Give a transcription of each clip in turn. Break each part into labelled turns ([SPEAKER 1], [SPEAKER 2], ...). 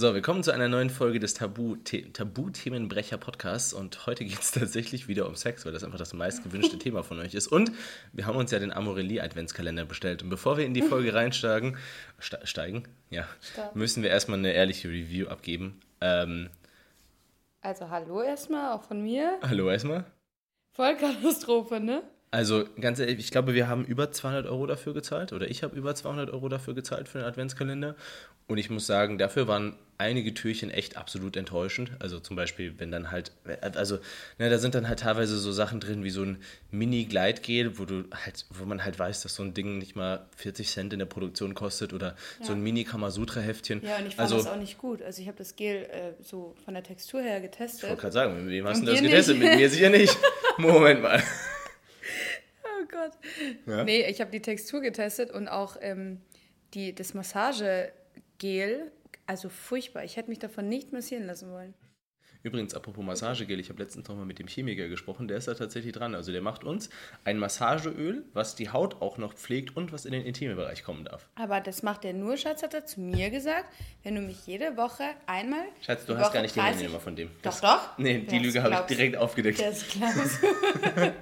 [SPEAKER 1] So, wir kommen zu einer neuen Folge des Tabu-Themenbrecher Podcasts und heute geht es tatsächlich wieder um Sex, weil das einfach das meistgewünschte Thema von euch ist. Und wir haben uns ja den Amorelie Adventskalender bestellt. Und bevor wir in die Folge reinsteigen, steigen, ja, müssen wir erstmal eine ehrliche Review abgeben. Ähm,
[SPEAKER 2] also hallo erstmal, auch von mir.
[SPEAKER 1] Hallo erstmal.
[SPEAKER 2] Vollkatastrophe, ne?
[SPEAKER 1] Also ganz ehrlich, ich glaube, wir haben über 200 Euro dafür gezahlt oder ich habe über 200 Euro dafür gezahlt für den Adventskalender. Und ich muss sagen, dafür waren einige Türchen echt absolut enttäuschend. Also zum Beispiel, wenn dann halt, also ne, da sind dann halt teilweise so Sachen drin wie so ein Mini-Gleitgel, wo du halt, wo man halt weiß, dass so ein Ding nicht mal 40 Cent in der Produktion kostet oder ja. so ein Mini-Kamasutra-Heftchen.
[SPEAKER 2] Ja, und ich fand also, das auch nicht gut. Also ich habe das Gel äh, so von der Textur her getestet.
[SPEAKER 1] Ich wollte gerade sagen, mit wem hast du das getestet? Nicht. Mit mir sicher nicht. Moment mal.
[SPEAKER 2] Oh Gott. Ja? Nee, ich habe die Textur getestet und auch ähm, die, das Massage Gel, also furchtbar. Ich hätte mich davon nicht massieren lassen wollen.
[SPEAKER 1] Übrigens, apropos Massagegel, ich habe letztens noch mal mit dem Chemiker gesprochen, der ist da tatsächlich dran. Also der macht uns ein Massageöl, was die Haut auch noch pflegt und was in den intimen Bereich kommen darf.
[SPEAKER 2] Aber das macht der nur, Schatz, hat er zu mir gesagt, wenn du mich jede Woche einmal...
[SPEAKER 1] Schatz, du hast Woche gar nicht die Handynummer von dem.
[SPEAKER 2] Das, doch, doch?
[SPEAKER 1] Nee, die Lüge habe ich direkt aufgedeckt.
[SPEAKER 2] Das glaubst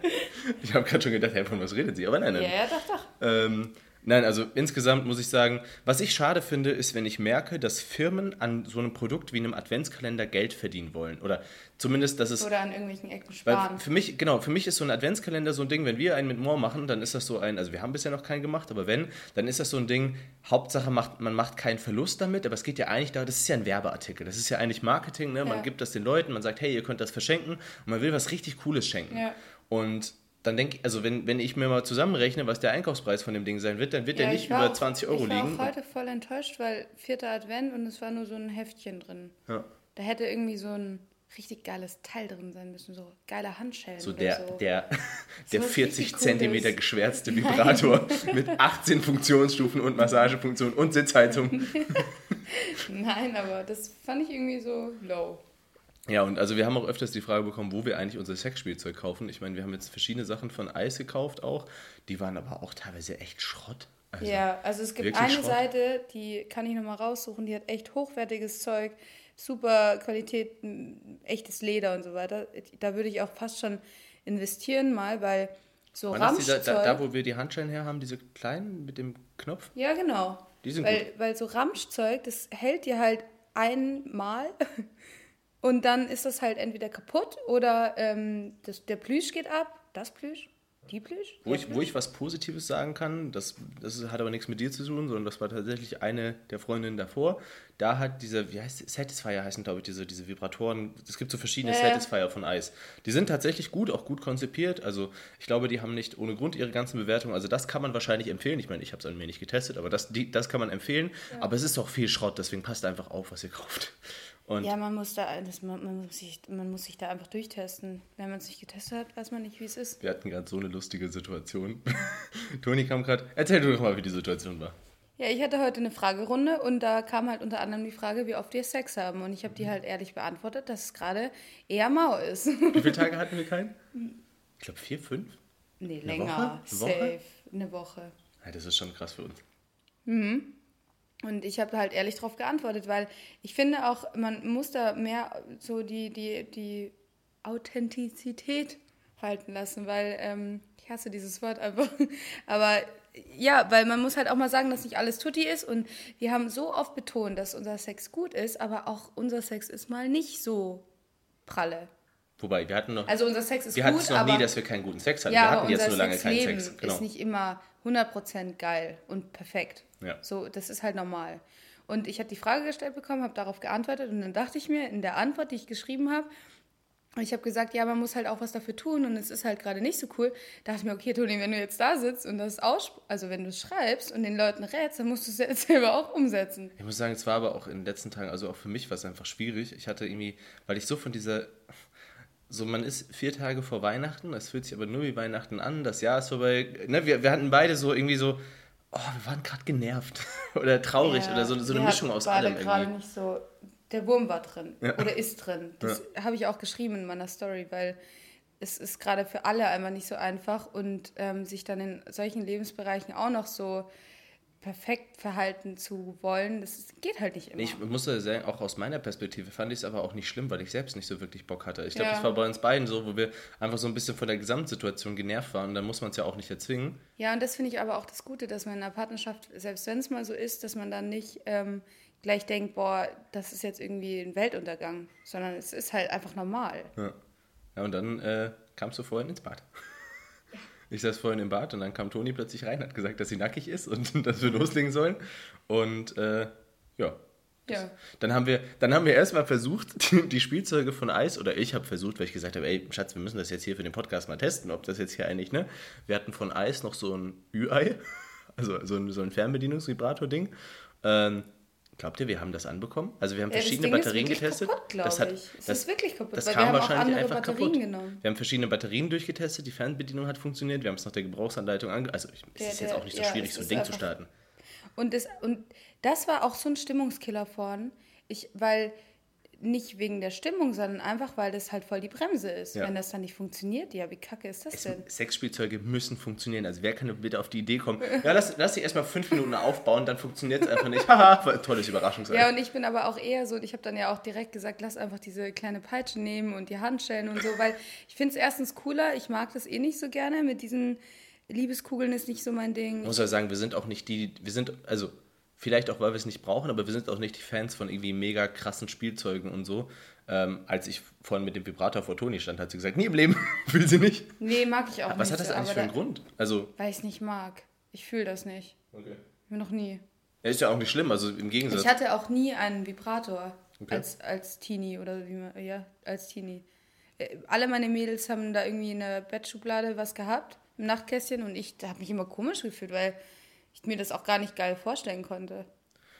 [SPEAKER 1] ich habe gerade schon gedacht, hey, von was redet sie? Aber nein, nein.
[SPEAKER 2] Ja, ja, doch, doch.
[SPEAKER 1] Ähm, Nein, also insgesamt muss ich sagen, was ich schade finde, ist, wenn ich merke, dass Firmen an so einem Produkt wie einem Adventskalender Geld verdienen wollen. Oder zumindest, dass es.
[SPEAKER 2] Oder an irgendwelchen Ecken sparen.
[SPEAKER 1] für mich, genau, für mich ist so ein Adventskalender so ein Ding, wenn wir einen mit Moore machen, dann ist das so ein, also wir haben bisher noch keinen gemacht, aber wenn, dann ist das so ein Ding, Hauptsache macht, man macht keinen Verlust damit, aber es geht ja eigentlich darum, das ist ja ein Werbeartikel, das ist ja eigentlich Marketing, ne? man ja. gibt das den Leuten, man sagt, hey, ihr könnt das verschenken und man will was richtig Cooles schenken. Ja. Und dann denke ich, also wenn, wenn ich mir mal zusammenrechne, was der Einkaufspreis von dem Ding sein wird, dann wird ja, der nicht über 20 Euro liegen. Ich war
[SPEAKER 2] liegen. auch heute voll enttäuscht, weil vierter Advent und es war nur so ein Heftchen drin. Ja. Da hätte irgendwie so ein richtig geiles Teil drin sein müssen, so geile Handschellen.
[SPEAKER 1] So der, so. der, der 40 Zentimeter geschwärzte Vibrator mit 18 Funktionsstufen und Massagefunktion und Sitzheizung.
[SPEAKER 2] Nein, aber das fand ich irgendwie so low.
[SPEAKER 1] Ja, und also wir haben auch öfters die Frage bekommen, wo wir eigentlich unser Sexspielzeug kaufen. Ich meine, wir haben jetzt verschiedene Sachen von Eis gekauft auch. Die waren aber auch teilweise echt Schrott.
[SPEAKER 2] Also ja, also es gibt eine Schrott. Seite, die kann ich nochmal raussuchen, die hat echt hochwertiges Zeug, super Qualität, echtes Leder und so weiter. Da würde ich auch fast schon investieren mal, weil so Ramschzeug...
[SPEAKER 1] Da, da, wo wir die Handschellen her haben, diese kleinen mit dem Knopf?
[SPEAKER 2] Ja, genau.
[SPEAKER 1] Die sind
[SPEAKER 2] weil,
[SPEAKER 1] gut.
[SPEAKER 2] Weil so Ramschzeug, das hält dir halt einmal Und dann ist das halt entweder kaputt oder ähm, das, der Plüsch geht ab. Das Plüsch? Die Plüsch?
[SPEAKER 1] Wo ich, wo ich was Positives sagen kann, das, das hat aber nichts mit dir zu tun, sondern das war tatsächlich eine der Freundinnen davor. Da hat diese, wie heißt Satisfyer heißen, glaube ich, diese, diese Vibratoren. Es gibt so verschiedene ja, Satisfyer von Eis. Die sind tatsächlich gut, auch gut konzipiert. Also ich glaube, die haben nicht ohne Grund ihre ganzen Bewertungen. Also das kann man wahrscheinlich empfehlen. Ich meine, ich habe es an mir nicht getestet, aber das, die, das kann man empfehlen. Ja. Aber es ist auch viel Schrott, deswegen passt einfach auf, was ihr kauft.
[SPEAKER 2] Und ja, man muss, da, das, man, man, muss sich, man muss sich da einfach durchtesten. Wenn man es nicht getestet hat, weiß man nicht, wie es ist.
[SPEAKER 1] Wir hatten gerade so eine lustige Situation. Toni kam gerade. Erzähl du doch mal, wie die Situation war.
[SPEAKER 2] Ja, ich hatte heute eine Fragerunde und da kam halt unter anderem die Frage, wie oft wir Sex haben. Und ich habe die halt ehrlich beantwortet, dass es gerade eher mau ist.
[SPEAKER 1] Wie viele Tage hatten wir keinen? Ich glaube vier, fünf?
[SPEAKER 2] Nee, eine länger. Woche? Eine Safe. Woche? Eine Woche.
[SPEAKER 1] Ja, das ist schon krass für uns.
[SPEAKER 2] Mhm. Und ich habe halt ehrlich darauf geantwortet, weil ich finde auch, man muss da mehr so die, die, die Authentizität halten lassen, weil ähm, ich hasse dieses Wort einfach. Aber ja, weil man muss halt auch mal sagen, dass nicht alles Tutti ist und wir haben so oft betont, dass unser Sex gut ist, aber auch unser Sex ist mal nicht so pralle.
[SPEAKER 1] Wobei, wir hatten noch.
[SPEAKER 2] Also unser Sex ist
[SPEAKER 1] wir
[SPEAKER 2] gut.
[SPEAKER 1] Wir hatten es noch nie, dass wir keinen guten Sex hatten. Ja, wir hatten jetzt nur lange keinen Sex.
[SPEAKER 2] Genau. ist nicht immer 100% geil und perfekt. Ja. So, das ist halt normal. Und ich habe die Frage gestellt bekommen, habe darauf geantwortet und dann dachte ich mir in der Antwort, die ich geschrieben habe, ich habe gesagt, ja, man muss halt auch was dafür tun und es ist halt gerade nicht so cool. Da dachte ich mir, okay, Toni, wenn du jetzt da sitzt und das aus, also wenn du es schreibst und den Leuten rätst, dann musst du es jetzt selber auch umsetzen.
[SPEAKER 1] Ich muss sagen, es war aber auch in den letzten Tagen, also auch für mich war es einfach schwierig. Ich hatte irgendwie, weil ich so von dieser so, man ist vier Tage vor Weihnachten, es fühlt sich aber nur wie Weihnachten an, das Jahr ist vorbei. Ne, wir, wir hatten beide so irgendwie so, oh, wir waren gerade genervt oder traurig ja, oder so, so eine Mischung aus allem.
[SPEAKER 2] irgendwie. gerade nicht so, der Wurm war drin ja. oder ist drin. Das ja. habe ich auch geschrieben in meiner Story, weil es ist gerade für alle einfach nicht so einfach und ähm, sich dann in solchen Lebensbereichen auch noch so perfekt verhalten zu wollen, das geht halt nicht immer.
[SPEAKER 1] Ich muss sagen, auch aus meiner Perspektive fand ich es aber auch nicht schlimm, weil ich selbst nicht so wirklich Bock hatte. Ich glaube,
[SPEAKER 2] Ja.
[SPEAKER 1] das war bei uns beiden so, wo wir einfach so ein bisschen von der Gesamtsituation genervt waren. Dann muss man es ja auch nicht erzwingen.
[SPEAKER 2] Ja, und das finde ich aber auch das Gute, dass man in einer Partnerschaft, selbst wenn es mal so ist, dass man dann nicht ähm, gleich denkt, boah, das ist jetzt irgendwie ein Weltuntergang, sondern es ist halt einfach normal.
[SPEAKER 1] Ja, ja und dann äh, kamst du vorhin ins Bad. Ich saß vorhin im Bad und dann kam Toni plötzlich rein, hat gesagt, dass sie nackig ist und dass wir loslegen sollen. Und äh, ja.
[SPEAKER 2] Ja.
[SPEAKER 1] Dann haben wir, dann haben wir erstmal versucht, die, die Spielzeuge von Eis, oder ich habe versucht, weil ich gesagt habe, ey, Schatz, wir müssen das jetzt hier für den Podcast mal testen, ob das jetzt hier eigentlich, ne? Wir hatten von Eis noch so ein Ü-Ei, also so ein, so ein Fernbedienungsvibrator-Ding. Ähm, glaubt ihr, wir haben das anbekommen? Also wir haben
[SPEAKER 2] Ja, das
[SPEAKER 1] verschiedene
[SPEAKER 2] ist
[SPEAKER 1] Batterien getestet.
[SPEAKER 2] kaputt,
[SPEAKER 1] das hat,
[SPEAKER 2] ich. Es
[SPEAKER 1] das,
[SPEAKER 2] ist wirklich kaputt,
[SPEAKER 1] Das kam
[SPEAKER 2] wir haben auch
[SPEAKER 1] wahrscheinlich einfach
[SPEAKER 2] Batterien
[SPEAKER 1] kaputt.
[SPEAKER 2] genommen.
[SPEAKER 1] Wir haben verschiedene Batterien durchgetestet, die Fernbedienung hat funktioniert, wir haben es nach der Gebrauchsanleitung ange... Also ich, es
[SPEAKER 2] Der-
[SPEAKER 1] ist jetzt auch nicht so
[SPEAKER 2] ja,
[SPEAKER 1] schwierig,
[SPEAKER 2] es
[SPEAKER 1] so ein Ding zu starten.
[SPEAKER 2] Und das, und das war auch so ein Stimmungskiller vorn. Ich, weil nicht wegen der Stimmung, sondern einfach, weil das halt voll die Bremse ist.
[SPEAKER 1] Ja.
[SPEAKER 2] Wenn das dann nicht funktioniert, ja, wie kacke ist das
[SPEAKER 1] Es,
[SPEAKER 2] denn?
[SPEAKER 1] Sexspielzeuge müssen funktionieren. Also wer kann bitte auf die Idee kommen? Ja, lass, lass sie erstmal fünf Minuten aufbauen, dann funktioniert es einfach nicht. Haha, tolles Überraschungsei.
[SPEAKER 2] Ja, und ich bin aber auch eher so, ich habe dann ja auch direkt gesagt, lass einfach diese kleine Peitsche nehmen und die Handschellen und so, weil ich finde es erstens cooler, ich mag das eh nicht so gerne, mit diesen Liebeskugeln ist nicht so mein Ding.
[SPEAKER 1] Ich muss ja sagen, wir sind auch nicht die, wir sind, also vielleicht auch, weil wir es nicht brauchen, aber wir sind auch nicht die Fans von irgendwie mega krassen Spielzeugen und so. Ähm, als ich vorhin mit dem Vibrator vor Toni stand, hat sie gesagt, nie im Leben, will sie nicht.
[SPEAKER 2] Nee, mag ich auch nicht.
[SPEAKER 1] Was hat das
[SPEAKER 2] so,
[SPEAKER 1] eigentlich
[SPEAKER 2] aber
[SPEAKER 1] für einen Grund? Also,
[SPEAKER 2] Weil ich es nicht mag. Ich fühle das nicht.
[SPEAKER 1] okay.
[SPEAKER 2] Noch nie.
[SPEAKER 1] Ja, ist ja auch nicht schlimm, also im Gegensatz.
[SPEAKER 2] Ich hatte auch nie einen Vibrator
[SPEAKER 1] Okay.
[SPEAKER 2] als, als Teenie oder wie man, ja, als Teenie. Äh, Alle meine Mädels haben da irgendwie in der Bettschublade was gehabt, im Nachtkästchen und ich habe mich immer komisch gefühlt, weil ich mir das auch gar nicht geil vorstellen konnte.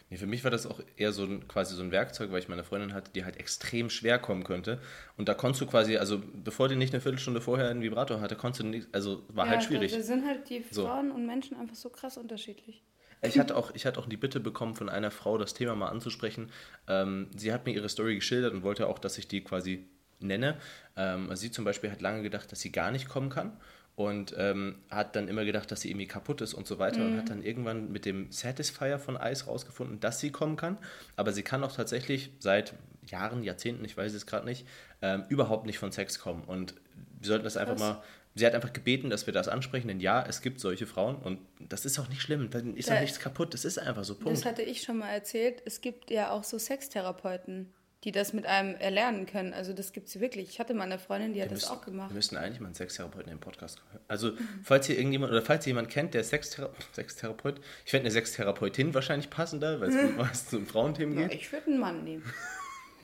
[SPEAKER 1] Nee, für mich war das auch eher so ein, quasi so ein Werkzeug, weil ich meine Freundin hatte, die halt extrem schwer kommen könnte. Und da konntest du quasi, also bevor die nicht eine Viertelstunde vorher einen Vibrator hatte, konntest du nicht, also war halt schwierig.
[SPEAKER 2] Da, da sind halt die
[SPEAKER 1] So.
[SPEAKER 2] Frauen und Menschen einfach so krass unterschiedlich.
[SPEAKER 1] Ich hatte, auch, ich hatte auch die Bitte bekommen von einer Frau, das Thema mal anzusprechen. Ähm, sie hat mir ihre Story geschildert und wollte auch, dass ich die quasi nenne. Ähm, sie zum Beispiel hat lange gedacht, dass sie gar nicht kommen kann und ähm, hat dann immer gedacht, dass sie irgendwie kaputt ist und so weiter und hat dann irgendwann mit dem Satisfier von Ice rausgefunden, dass sie kommen kann. Aber sie kann auch tatsächlich seit Jahren, Jahrzehnten, ich weiß es gerade nicht, ähm, überhaupt nicht von Sex kommen. Und wir sollten das einfach mal Sie hat einfach gebeten, dass wir das ansprechen, denn ja, es gibt solche Frauen und das ist auch nicht schlimm, dann ist
[SPEAKER 2] Da-
[SPEAKER 1] auch nichts kaputt, das ist einfach so, Punkt.
[SPEAKER 2] Das hatte ich schon mal erzählt. Es gibt ja auch so Sextherapeuten, die das mit einem erlernen können. Also das gibt es wirklich. Ich hatte mal eine Freundin, die hat
[SPEAKER 1] Wir
[SPEAKER 2] das
[SPEAKER 1] müssen-
[SPEAKER 2] auch gemacht.
[SPEAKER 1] Wir müssen eigentlich mal einen Sextherapeuten im Podcast hören. Also, falls hier irgendjemand oder falls ihr jemand kennt, der Sexthera Sextherapeut, ich fände eine Sextherapeutin wahrscheinlich passender, weil es um was zu Frauenthemen
[SPEAKER 2] Ja,
[SPEAKER 1] geht.
[SPEAKER 2] ich würde einen Mann nehmen.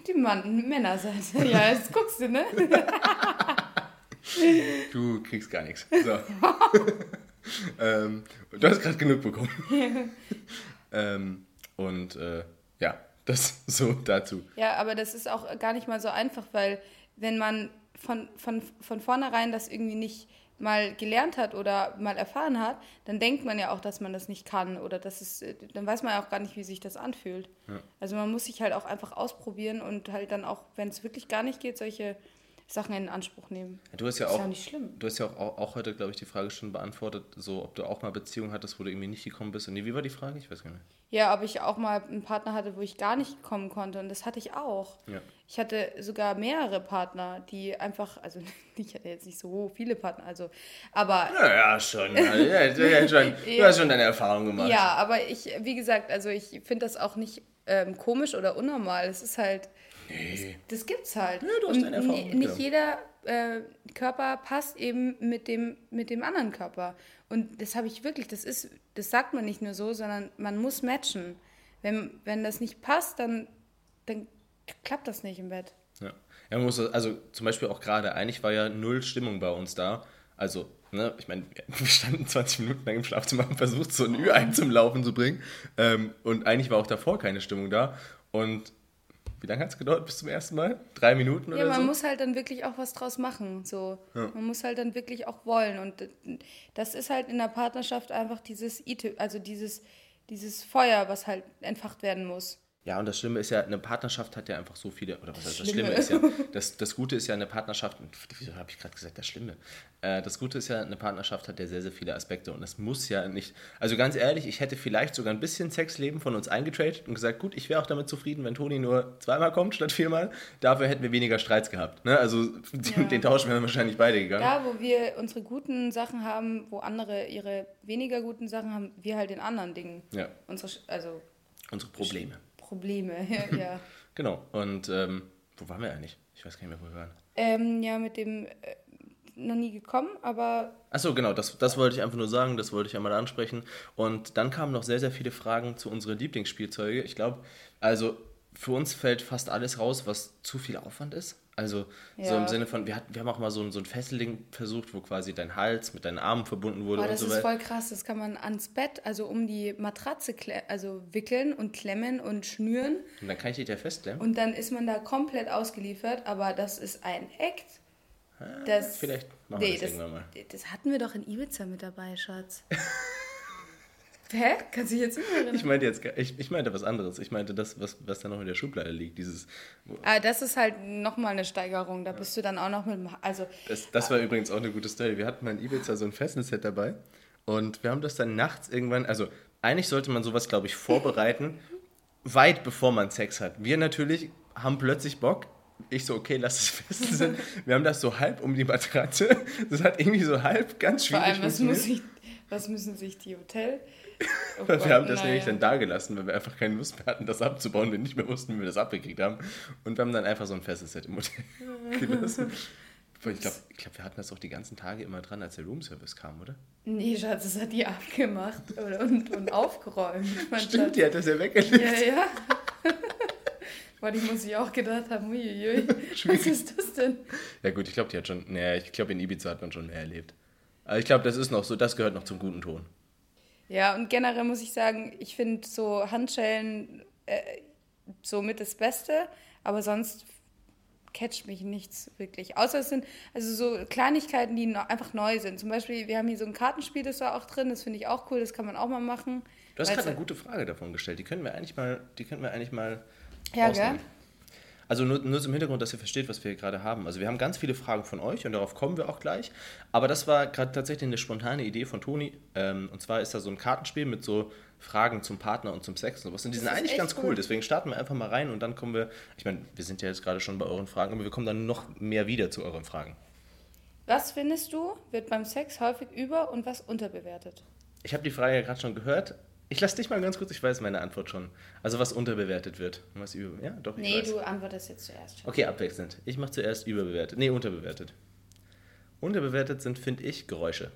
[SPEAKER 2] Die Mann Männerseite. Ja, jetzt guckst du, ne?
[SPEAKER 1] Du kriegst gar nichts. So. ähm, du hast gerade genug bekommen. ähm, und äh, ja, das so dazu.
[SPEAKER 2] Ja, aber das ist auch gar nicht mal so einfach, weil wenn man von, von, von vornherein das irgendwie nicht mal gelernt hat oder mal erfahren hat, dann denkt man ja auch, dass man das nicht kann oder dass es, äh, dann weiß man ja auch gar nicht, wie sich das anfühlt. Also man muss sich halt auch einfach ausprobieren und halt dann auch, wenn es wirklich gar nicht geht, solche Sachen in Anspruch nehmen.
[SPEAKER 1] Du hast ja
[SPEAKER 2] Ist
[SPEAKER 1] auch,
[SPEAKER 2] ja nicht schlimm.
[SPEAKER 1] Du hast ja auch, auch, heute, glaube ich, die Frage schon beantwortet, so ob du auch mal Beziehungen hattest, wo du irgendwie nicht gekommen bist. Und nee, wie war die Frage? Ich weiß gar nicht.
[SPEAKER 2] Ja, ob ich auch mal einen Partner hatte, wo ich gar nicht kommen konnte. Und das hatte ich auch.
[SPEAKER 1] Ja.
[SPEAKER 2] Ich hatte sogar mehrere Partner, die einfach, also ich hatte jetzt nicht so viele Partner, also, aber
[SPEAKER 1] Ja, ja schon. Ja, ja, ja, schon. Du hast schon deine Erfahrung gemacht.
[SPEAKER 2] ja, aber ich, wie gesagt, also ich finde das auch nicht ähm, komisch oder unnormal. Es ist halt,
[SPEAKER 1] Nee.
[SPEAKER 2] das gibt's halt.
[SPEAKER 1] du hast deine Erfahrung
[SPEAKER 2] ni- nicht jeder äh, Körper passt eben mit dem, mit dem anderen Körper. Und das habe ich wirklich, das ist, das sagt man nicht nur so, sondern man muss matchen. Wenn, wenn das nicht passt, dann, dann klappt das nicht im Bett.
[SPEAKER 1] Ja. ja man muss, also zum Beispiel auch gerade, eigentlich war ja null Stimmung bei uns da. Also, ne, ich meine, wir standen 20 Minuten lang im Schlafzimmer und versucht, so ein Ü-Ei zum Laufen zu bringen. Ähm, und eigentlich war auch davor keine Stimmung da. Und wie lange hat es gedauert bis zum ersten Mal? Drei Minuten
[SPEAKER 2] Ja,
[SPEAKER 1] oder
[SPEAKER 2] man
[SPEAKER 1] so?
[SPEAKER 2] muss halt dann wirklich auch was draus machen. So. Man muss halt dann wirklich auch wollen. Und das ist halt in der Partnerschaft einfach dieses, also dieses, dieses Feuer, was halt entfacht werden muss.
[SPEAKER 1] Ja, und das Schlimme ist ja, eine Partnerschaft hat ja einfach so viele, oder was heißt das Schlimme, das Schlimme ist ja, das, das Gute ist ja eine Partnerschaft, wieso habe ich gerade gesagt, das Schlimme? Äh, das Gute ist ja, eine Partnerschaft hat ja sehr, sehr viele Aspekte und es muss ja nicht, also ganz ehrlich, ich hätte vielleicht sogar ein bisschen Sexleben von uns eingetradet und gesagt, gut, ich wäre auch damit zufrieden, wenn Toni nur zweimal kommt statt viermal, dafür hätten wir weniger Streits gehabt. Ne? Also den, ja. den Tausch wären wahrscheinlich beide gegangen.
[SPEAKER 2] Da, wo wir unsere guten Sachen haben, wo andere ihre weniger guten Sachen haben, wir halt in anderen Dingen. Ja. Unsere, also
[SPEAKER 1] unsere Probleme.
[SPEAKER 2] Probleme, ja.
[SPEAKER 1] genau. Und ähm, wo waren wir eigentlich? Ich weiß gar nicht mehr, wo wir waren.
[SPEAKER 2] Ähm, ja, mit dem äh, noch nie gekommen, aber.
[SPEAKER 1] Achso, genau, das, das wollte ich einfach nur sagen, das wollte ich einmal ansprechen. Und dann kamen noch sehr, sehr viele Fragen zu unseren Lieblingsspielzeuge. Ich glaube, also für uns fällt fast alles raus, was zu viel Aufwand ist. Also ja. so im Sinne von, wir, hatten, wir haben auch mal so ein, so ein Fesselding versucht, wo quasi dein Hals mit deinen Armen verbunden wurde.
[SPEAKER 2] Oh, das und so ist voll krass, das kann man ans Bett, also um die Matratze also wickeln und klemmen und schnüren.
[SPEAKER 1] Und dann kann ich dich ja festklemmen.
[SPEAKER 2] Und dann ist man da komplett ausgeliefert, aber das ist ein Act.
[SPEAKER 1] Ah, das, Vielleicht machen nee, wir das, das irgendwann mal.
[SPEAKER 2] Das hatten wir doch in Ibiza mit dabei, Schatz. Hä? Kannst du dich jetzt nicht
[SPEAKER 1] erinnern? Ich meinte jetzt, ich, ich meinte was anderes. Ich meinte das, was, was da noch in der Schublade liegt. Dieses.
[SPEAKER 2] Ah, das ist halt nochmal eine Steigerung. Da bist du dann auch noch mit. Also,
[SPEAKER 1] das, das war übrigens auch eine gute Story. Wir hatten mal in Ibiza so ein Fesselset dabei. Und wir haben das dann nachts irgendwann. Also, eigentlich sollte man sowas, glaube ich, vorbereiten, weit bevor man Sex hat. Wir natürlich haben plötzlich Bock. Ich so, okay, lass es fesseln. wir haben das so halb um die Matratze. Das hat irgendwie so halb ganz schwierig
[SPEAKER 2] Vor allem, was, muss ich, was müssen sich die Hotel
[SPEAKER 1] Oh wir haben das nämlich dann da gelassen, weil wir einfach keine Lust mehr hatten, das abzubauen, wir nicht mehr wussten, wie wir das abgekriegt haben. Und wir haben dann einfach so ein festes Set im Hotel gelassen. Ich glaube, glaub, wir hatten das auch die ganzen Tage immer dran, als der Roomservice kam, oder?
[SPEAKER 2] Nee, Schatz, das hat die abgemacht und, und aufgeräumt.
[SPEAKER 1] Stimmt, Schatz. die hat das ja weggelegt.
[SPEAKER 2] Ja, ja. Weil ich muss ich auch gedacht haben, uiuiui, was ist das denn?
[SPEAKER 1] Ja gut, ich glaube, die hat schon, naja, ich glaube, in Ibiza hat man schon mehr erlebt. Aber ich glaube, das ist noch so, das gehört noch zum guten Ton.
[SPEAKER 2] Ja, und generell muss ich sagen, ich finde so Handschellen äh, so mit das Beste, aber sonst catcht mich nichts wirklich. Außer es sind also so Kleinigkeiten, die einfach neu sind. Zum Beispiel, wir haben hier so ein Kartenspiel, das war auch drin, das finde ich auch cool, das kann man auch mal machen.
[SPEAKER 1] Du hast gerade eine gute Frage davon gestellt. Die können wir eigentlich mal, die können wir eigentlich mal
[SPEAKER 2] ja, gell?
[SPEAKER 1] Also nur, nur zum Hintergrund, dass ihr versteht, was wir hier gerade haben. Also wir haben ganz viele Fragen von euch und darauf kommen wir auch gleich. Aber das war gerade tatsächlich eine spontane Idee von Toni. Ähm, und zwar ist da so ein Kartenspiel mit so Fragen zum Partner und zum Sex und sowas. Und die sind eigentlich ganz cool. cool. Deswegen starten wir einfach mal rein und dann kommen wir. Ich meine, wir sind ja jetzt gerade schon bei euren Fragen, aber wir kommen dann noch mehr wieder zu euren Fragen.
[SPEAKER 2] Was findest du, wird beim Sex häufig über- und was unterbewertet?
[SPEAKER 1] Ich habe die Frage ja gerade schon gehört. Ich lasse dich mal ganz kurz, ich weiß meine Antwort schon. Also was unterbewertet wird. Was über, ja, doch,
[SPEAKER 2] ich Nee, weiß. du antwortest jetzt zuerst.
[SPEAKER 1] Okay, abwechselnd. Ich mache zuerst überbewertet. Nee, unterbewertet. Unterbewertet sind, finde ich, Geräusche.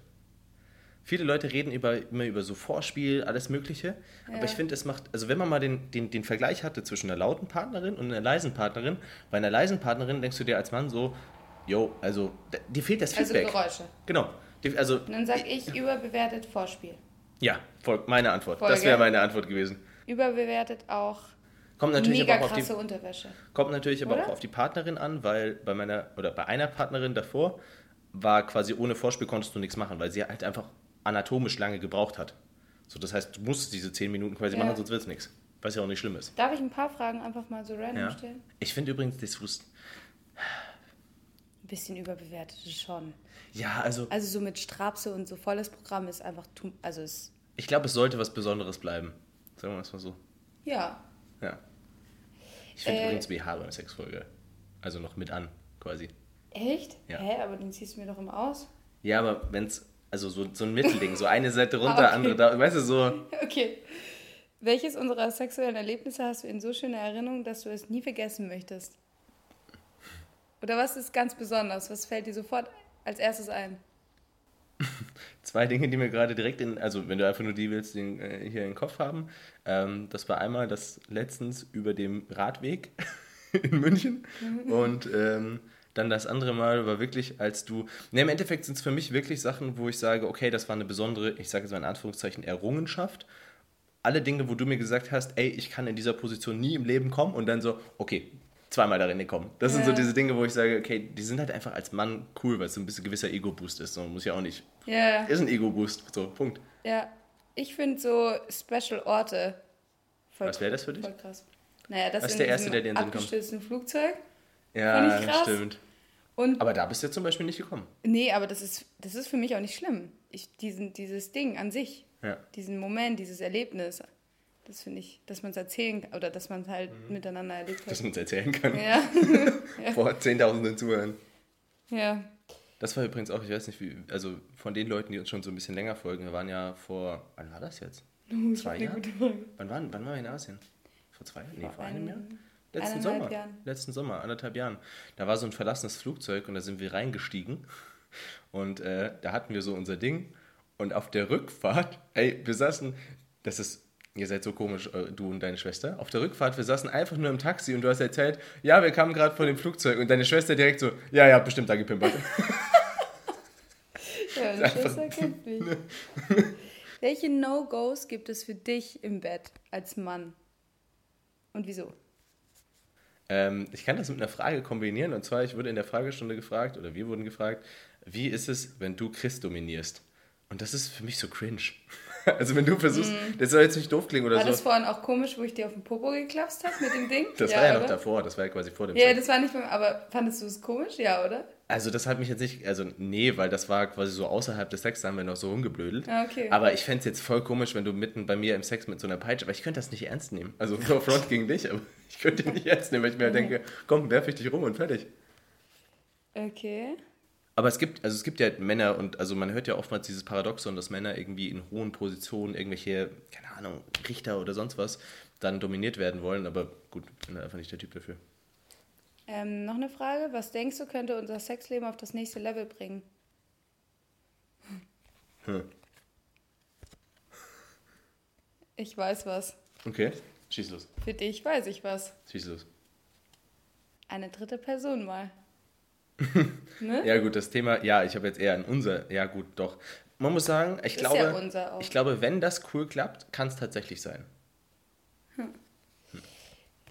[SPEAKER 1] Viele Leute reden über, immer über so Vorspiel, alles Mögliche. Ja. Aber ich finde, es macht, also wenn man mal den, den, den Vergleich hatte zwischen einer lauten Partnerin und einer leisen Partnerin, bei einer leisen Partnerin denkst du dir als Mann so, jo, also dir fehlt das also Feedback.
[SPEAKER 2] Also Geräusche.
[SPEAKER 1] Genau. Also,
[SPEAKER 2] und dann sage ich überbewertet Vorspiel.
[SPEAKER 1] Ja, meine Antwort. Folge. Das wäre meine Antwort gewesen.
[SPEAKER 2] Überbewertet auch.
[SPEAKER 1] Kommt natürlich
[SPEAKER 2] mega
[SPEAKER 1] aber
[SPEAKER 2] auch
[SPEAKER 1] krasse
[SPEAKER 2] auf die, Unterwäsche.
[SPEAKER 1] Kommt natürlich aber oder? auch auf die Partnerin an, weil bei meiner oder bei einer Partnerin davor war quasi ohne Vorspiel konntest du nichts machen, weil sie halt einfach anatomisch lange gebraucht hat. So, das heißt, du musst diese 10 Minuten quasi ja. machen, sonst wird es nichts. Was ja auch nicht schlimm ist.
[SPEAKER 2] Darf ich ein paar Fragen einfach mal so random ja. stellen?
[SPEAKER 1] Ich finde übrigens das Frust.
[SPEAKER 2] Ein bisschen überbewertet schon.
[SPEAKER 1] Ja, also.
[SPEAKER 2] Also so mit Strapse und so volles Programm ist einfach. Also ist
[SPEAKER 1] ich glaube, es sollte was Besonderes bleiben. Sagen wir es mal so.
[SPEAKER 2] Ja.
[SPEAKER 1] Ja. Ich finde äh, übrigens BH beim Sexfolge. Also noch mit an, quasi.
[SPEAKER 2] Echt?
[SPEAKER 1] Ja.
[SPEAKER 2] Hä, aber den ziehst du mir doch immer aus.
[SPEAKER 1] Ja, aber wenn es, also so, so ein Mittelding, so eine Seite runter, ah, okay. andere da, weißt du, so.
[SPEAKER 2] Okay. Welches unserer sexuellen Erlebnisse hast du in so schöner Erinnerung, dass du es nie vergessen möchtest? Oder was ist ganz besonders? Was fällt dir sofort als erstes ein?
[SPEAKER 1] Zwei Dinge, die mir gerade direkt in, also wenn du einfach nur die willst, den, äh, hier in den Kopf haben. Ähm, das war einmal das letztens über dem Radweg in München mhm. und ähm, dann das andere Mal war wirklich, als du. Ne, im Endeffekt sind es für mich wirklich Sachen, wo ich sage, okay, das war eine besondere, ich sage jetzt mal in Anführungszeichen, Errungenschaft. Alle Dinge, wo du mir gesagt hast, ey, ich kann in dieser Position nie im Leben kommen und dann so, okay, zweimal darin gekommen. Das ja. sind so diese Dinge, wo ich sage, okay, die sind halt einfach als Mann cool, weil es so ein bisschen gewisser Ego-Boost ist. So, muss ja auch nicht.
[SPEAKER 2] Ja.
[SPEAKER 1] Ist ein Ego-Boost. So, Punkt.
[SPEAKER 2] Ja. Ich finde so Special Orte
[SPEAKER 1] voll Was wäre das für dich?
[SPEAKER 2] Voll krass. Naja, das
[SPEAKER 1] Was ist der Erste, der dir in den Sinn kommt?
[SPEAKER 2] Flugzeug.
[SPEAKER 1] Ja,
[SPEAKER 2] krass.
[SPEAKER 1] stimmt.
[SPEAKER 2] Und
[SPEAKER 1] Aber da bist du zum Beispiel nicht gekommen.
[SPEAKER 2] nee, aber das ist, das ist für mich auch nicht schlimm. Ich, diesen, dieses Ding an sich,
[SPEAKER 1] Ja.
[SPEAKER 2] diesen Moment, dieses Erlebnis, das finde ich, dass man es erzählen kann oder dass man es halt miteinander erlebt
[SPEAKER 1] Mhm. Dass
[SPEAKER 2] hat.
[SPEAKER 1] man es erzählen kann.
[SPEAKER 2] Ja,
[SPEAKER 1] Vor Zehntausenden Zuhören.
[SPEAKER 2] ja.
[SPEAKER 1] Das war übrigens auch, ich weiß nicht, wie, also von den Leuten, die uns schon so ein bisschen länger folgen, wir waren ja vor, wann war das jetzt? Zwei
[SPEAKER 2] eine
[SPEAKER 1] Jahren? Wann, waren, wann waren wir in Asien? Vor zwei Jahren? Nee,
[SPEAKER 2] Vor
[SPEAKER 1] vor einem
[SPEAKER 2] einem-
[SPEAKER 1] Jahr? Letzten Sommer.
[SPEAKER 2] Jahren.
[SPEAKER 1] Letzten Sommer, anderthalb Jahren. Da war so ein verlassenes Flugzeug und da sind wir reingestiegen. Und äh, da hatten wir so unser Ding. Und auf der Rückfahrt, ey, wir saßen, das ist, ihr seid so komisch, äh, du und deine Schwester. Auf der Rückfahrt, wir saßen einfach nur im Taxi und du hast erzählt, ja, wir kamen gerade von dem Flugzeug. Und deine Schwester direkt so, ja, ja, bestimmt da gepimpert.
[SPEAKER 2] Ja, meine Schwester kennt mich. Welche No-Gos gibt es für dich im Bett als Mann? Und wieso?
[SPEAKER 1] Ähm, ich kann das mit einer Frage kombinieren. Und zwar, ich wurde in der Fragestunde gefragt, oder wir wurden gefragt, wie ist es, wenn du Chris dominierst? Und das ist für mich so cringe. Also wenn du versuchst, das soll jetzt nicht doof klingen oder
[SPEAKER 2] War
[SPEAKER 1] so.
[SPEAKER 2] das vorhin auch komisch, wo ich dir auf den Popo geklapst habe mit dem Ding?
[SPEAKER 1] Das war ja noch
[SPEAKER 2] oder?
[SPEAKER 1] davor, das war ja quasi vor dem
[SPEAKER 2] Ja,
[SPEAKER 1] Sex.
[SPEAKER 2] das war nicht aber fandest du es komisch? Ja, oder?
[SPEAKER 1] Also das hat mich jetzt nicht, also nee, weil das war quasi so außerhalb des Sex, da haben wir noch so rumgeblödelt.
[SPEAKER 2] Ah, okay.
[SPEAKER 1] Aber ich fände es jetzt voll komisch, wenn du mitten bei mir im Sex mit so einer Peitsche, weil ich könnte das nicht ernst nehmen. Also no front gegen dich, aber ich könnte nicht ernst nehmen, weil ich mir denke, komm, werf ich dich rum und fertig.
[SPEAKER 2] Okay.
[SPEAKER 1] Aber es gibt, also es gibt ja Männer und also man hört ja oftmals dieses Paradoxon, dass Männer irgendwie in hohen Positionen irgendwelche, keine Ahnung, Richter oder sonst was dann dominiert werden wollen, aber gut, ich bin einfach nicht der Typ dafür.
[SPEAKER 2] Ähm, noch eine Frage. Was denkst du, könnte unser Sexleben auf das nächste Level bringen?
[SPEAKER 1] Hm.
[SPEAKER 2] Ich weiß was.
[SPEAKER 1] Okay, schieß los,
[SPEAKER 2] Für dich weiß ich was.
[SPEAKER 1] schieß los.
[SPEAKER 2] Eine dritte Person mal. Ne?
[SPEAKER 1] Ja gut, das Thema, ja, ich habe jetzt eher an unser, ja gut, doch. Man muss sagen, ich
[SPEAKER 2] Ist
[SPEAKER 1] glaube,
[SPEAKER 2] ja
[SPEAKER 1] ich glaube, wenn das cool klappt, kann es tatsächlich sein.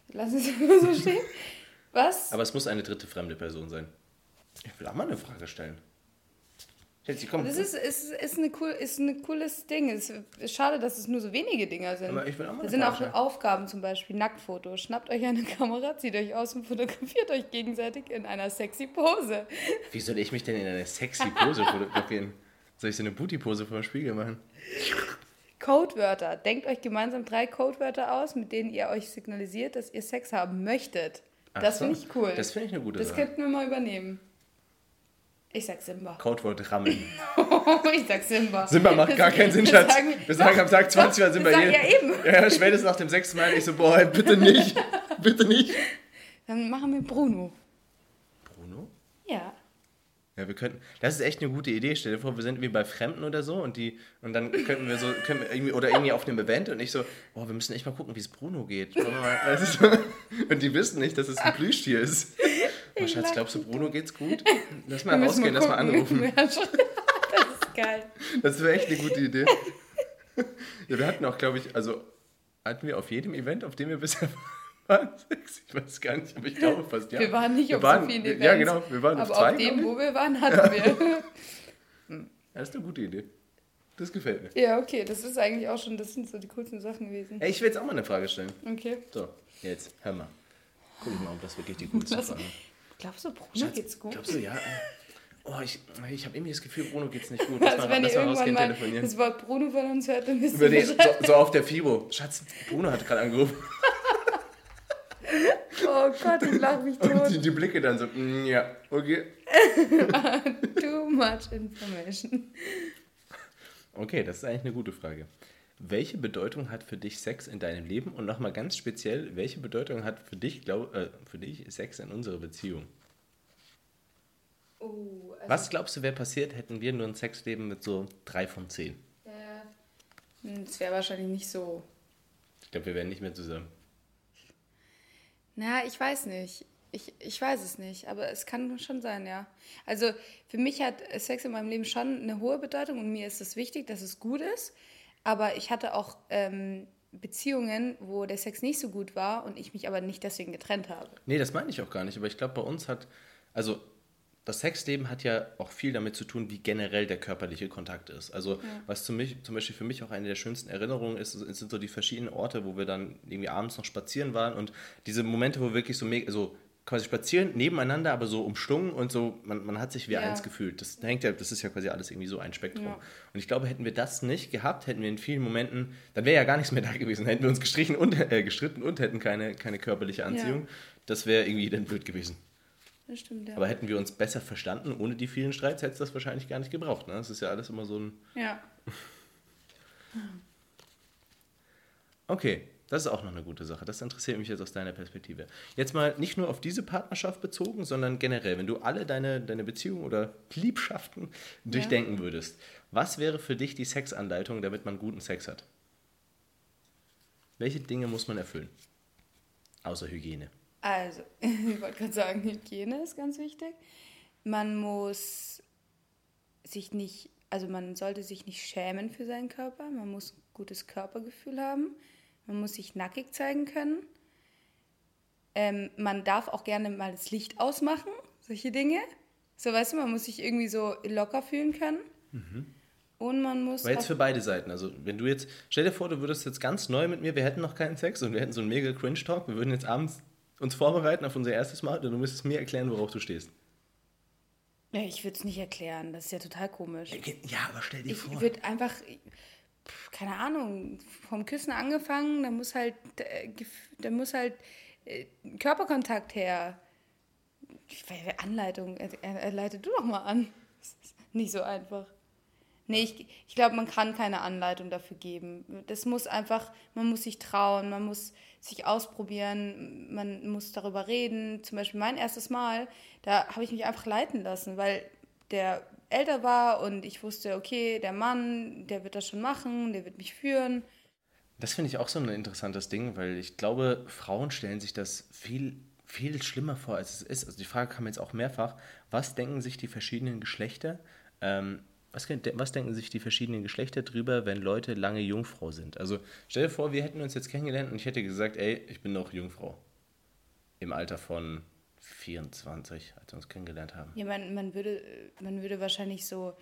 [SPEAKER 2] Lass es immer so stehen. Was?
[SPEAKER 1] Aber es muss eine dritte fremde Person sein. Ich will auch mal eine Frage stellen. Jetzt, komm.
[SPEAKER 2] Das ist, ist, ist, eine cool, ist ein cooles Ding. Es ist schade, dass es nur so wenige Dinger sind.
[SPEAKER 1] Aber ich will auch mal
[SPEAKER 2] da
[SPEAKER 1] eine
[SPEAKER 2] sind
[SPEAKER 1] Frage
[SPEAKER 2] auch. Aufgaben, zum Beispiel Nacktfotos. Schnappt euch eine Kamera, zieht euch aus und fotografiert euch gegenseitig in einer sexy Pose.
[SPEAKER 1] Wie soll ich mich denn in einer sexy Pose fotografieren? Soll ich so eine Booty-Pose vor dem Spiegel machen?
[SPEAKER 2] Codewörter. Denkt euch gemeinsam drei Codewörter aus, mit denen ihr euch signalisiert, dass ihr Sex haben möchtet.
[SPEAKER 1] Ach
[SPEAKER 2] das
[SPEAKER 1] so.
[SPEAKER 2] finde ich cool.
[SPEAKER 1] Das finde ich eine gute
[SPEAKER 2] Das
[SPEAKER 1] Sache.
[SPEAKER 2] könnten wir mal übernehmen. Ich sag Simba.
[SPEAKER 1] Codewort rammeln.
[SPEAKER 2] ich sag Simba.
[SPEAKER 1] Simba macht gar keinen Sinn,
[SPEAKER 2] Das
[SPEAKER 1] Schatz.
[SPEAKER 2] sagen
[SPEAKER 1] wir sagen
[SPEAKER 2] Doch,
[SPEAKER 1] am Tag 20 Mal Simba
[SPEAKER 2] das
[SPEAKER 1] hier.
[SPEAKER 2] ja eben.
[SPEAKER 1] Ja, spätestens nach dem sechsten Mal. Ich so, boah, bitte nicht. bitte nicht.
[SPEAKER 2] Dann machen wir Bruno.
[SPEAKER 1] Bruno?
[SPEAKER 2] Ja.
[SPEAKER 1] Ja, wir könnten. Das ist echt eine gute Idee. Stell dir vor, wir sind wie bei Fremden oder so und die und dann könnten wir so können wir irgendwie oder irgendwie auf einem Event und ich so, boah, wir müssen echt mal gucken, wie es Bruno geht. Und die wissen nicht, dass es ein Plüschtier ist. Oh, Schatz, glaubst du, Bruno geht's gut? Lass mal
[SPEAKER 2] Wir
[SPEAKER 1] rausgehen, lass mal
[SPEAKER 2] gucken.
[SPEAKER 1] anrufen.
[SPEAKER 2] Das ist geil.
[SPEAKER 1] Das wäre echt eine gute Idee. Ja, wir hatten auch, glaube ich, also hatten wir auf jedem Event, auf dem wir bisher waren, Sex? Ich weiß gar nicht, aber ich glaube fast ja.
[SPEAKER 2] Wir waren nicht
[SPEAKER 1] Wir
[SPEAKER 2] auf
[SPEAKER 1] waren-
[SPEAKER 2] so vielen
[SPEAKER 1] wir-
[SPEAKER 2] Events.
[SPEAKER 1] Ja, genau, wir waren auf
[SPEAKER 2] aber
[SPEAKER 1] zwei.
[SPEAKER 2] auf dem, wo wir waren, hatten wir.
[SPEAKER 1] Das ist eine gute Idee. Das gefällt mir.
[SPEAKER 2] ja, okay, das ist eigentlich auch schon, das sind so die coolsten Sachen gewesen.
[SPEAKER 1] Ey, ich will jetzt auch mal eine Frage stellen.
[SPEAKER 2] Okay.
[SPEAKER 1] So, jetzt, hör mal. Guck ich mal, ob das wirklich die coolste? Frage ist.
[SPEAKER 2] Glaubst du, Bruno
[SPEAKER 1] Schatz,
[SPEAKER 2] geht's gut?
[SPEAKER 1] Glaubst du, ja? Oh, ich, ich habe irgendwie das Gefühl, Bruno geht's nicht gut.
[SPEAKER 2] Also
[SPEAKER 1] Lass mal,
[SPEAKER 2] wenn ihr
[SPEAKER 1] lass mal rausgehen,
[SPEAKER 2] mal
[SPEAKER 1] telefonieren.
[SPEAKER 2] das Wort Bruno von uns hört, dann
[SPEAKER 1] den,
[SPEAKER 2] Bescheid.
[SPEAKER 1] so, so auf der Fibo. Schatz, Bruno hat gerade angerufen.
[SPEAKER 2] Oh Gott, ich lache mich
[SPEAKER 1] Und die,
[SPEAKER 2] tot.
[SPEAKER 1] die Blicke dann so, mm, ja, okay.
[SPEAKER 2] Too much information.
[SPEAKER 1] Okay, das ist eigentlich eine gute Frage. Welche Bedeutung hat für dich Sex in deinem Leben? Und nochmal ganz speziell, welche Bedeutung hat für dich, glaub, äh, für dich Sex in unserer Beziehung?
[SPEAKER 2] Oh, also,
[SPEAKER 1] Was glaubst du, wäre passiert, hätten wir nur ein Sexleben mit so drei von zehn?
[SPEAKER 2] Das wäre wahrscheinlich nicht so.
[SPEAKER 1] Ich glaube, wir wären nicht mehr zusammen.
[SPEAKER 2] Na, ich weiß nicht. Ich, ich weiß es nicht, aber es kann schon sein, ja. Also für mich hat Sex in meinem Leben schon eine hohe Bedeutung und mir ist es wichtig, dass es gut ist. Aber ich hatte auch ähm, Beziehungen, wo der Sex nicht so gut war und ich mich aber nicht deswegen getrennt habe.
[SPEAKER 1] Nee, das meine ich auch gar nicht, aber ich glaube, bei uns hat, also das Sexleben hat ja auch viel damit zu tun, wie generell der körperliche Kontakt ist. Also, ja. was zum, zum Beispiel für mich auch eine der schönsten Erinnerungen ist, sind so die verschiedenen Orte, wo wir dann irgendwie abends noch spazieren waren und diese Momente, wo wirklich so mega, so quasi spazieren nebeneinander, aber so umschlungen und so, man, man hat sich wie ja. eins gefühlt. Das hängt ja, das ist ja quasi alles irgendwie so ein Spektrum. Ja. Und ich glaube, hätten wir das nicht gehabt, hätten wir in vielen Momenten, dann wäre ja gar nichts mehr da gewesen. Hätten wir uns gestrichen und, äh, gestritten und hätten keine, keine körperliche Anziehung. Ja. Das wäre irgendwie dann blöd gewesen. Das stimmt, ja. Aber hätten wir uns besser verstanden, ohne die vielen Streits, hätte es das wahrscheinlich gar nicht gebraucht. Ne? Das ist ja alles immer so ein. Ja. okay, das ist auch noch eine gute Sache. Das interessiert mich jetzt aus deiner Perspektive. Jetzt mal nicht nur auf diese Partnerschaft bezogen, sondern generell, wenn du alle deine, deine Beziehungen oder Liebschaften durchdenken ja. würdest, was wäre für dich die Sexanleitung, damit man guten Sex hat? Welche Dinge muss man erfüllen? Außer Hygiene.
[SPEAKER 2] Also, ich wollte gerade sagen, Hygiene ist ganz wichtig. Man muss sich nicht, also man sollte sich nicht schämen für seinen Körper. Man muss ein gutes Körpergefühl haben. Man muss sich nackig zeigen können. Ähm, man darf auch gerne mal das Licht ausmachen, solche Dinge. So, weißt du, man muss sich irgendwie so locker fühlen können. Mhm.
[SPEAKER 1] Und man muss. Aber jetzt für beide Seiten. Also, wenn du jetzt, stell dir vor, du würdest jetzt ganz neu mit mir, wir hätten noch keinen Sex und wir hätten so einen mega Cringe-Talk, wir würden jetzt abends uns vorbereiten auf unser erstes Mal und du müsstest mir erklären, worauf du stehst.
[SPEAKER 2] Ja, ich würde es nicht erklären, das ist ja total komisch.
[SPEAKER 1] Ja, aber stell dir
[SPEAKER 2] ich
[SPEAKER 1] vor.
[SPEAKER 2] Ich würde einfach, keine Ahnung, vom Küssen angefangen, da muss halt, äh, da muss halt äh, Körperkontakt her. Anleitung, leite du doch mal an. Das ist nicht so einfach. Nee, ich, ich glaube, man kann keine Anleitung dafür geben. Das muss einfach, man muss sich trauen, man muss sich ausprobieren, man muss darüber reden. Zum Beispiel mein erstes Mal, da habe ich mich einfach leiten lassen, weil der älter war und ich wusste, okay, der Mann, der wird das schon machen, der wird mich führen.
[SPEAKER 1] Das finde ich auch so ein interessantes Ding, weil ich glaube, Frauen stellen sich das viel, viel schlimmer vor, als es ist. Also die Frage kam jetzt auch mehrfach, was denken sich die verschiedenen Geschlechter? Ähm, was, was, denken sich die verschiedenen Geschlechter drüber, wenn Leute lange Jungfrau sind? Also stell dir vor, wir hätten uns jetzt kennengelernt und ich hätte gesagt, ey, ich bin noch Jungfrau. Im Alter von 24, als wir uns kennengelernt haben.
[SPEAKER 2] Ja, man, man, würde, man würde wahrscheinlich so,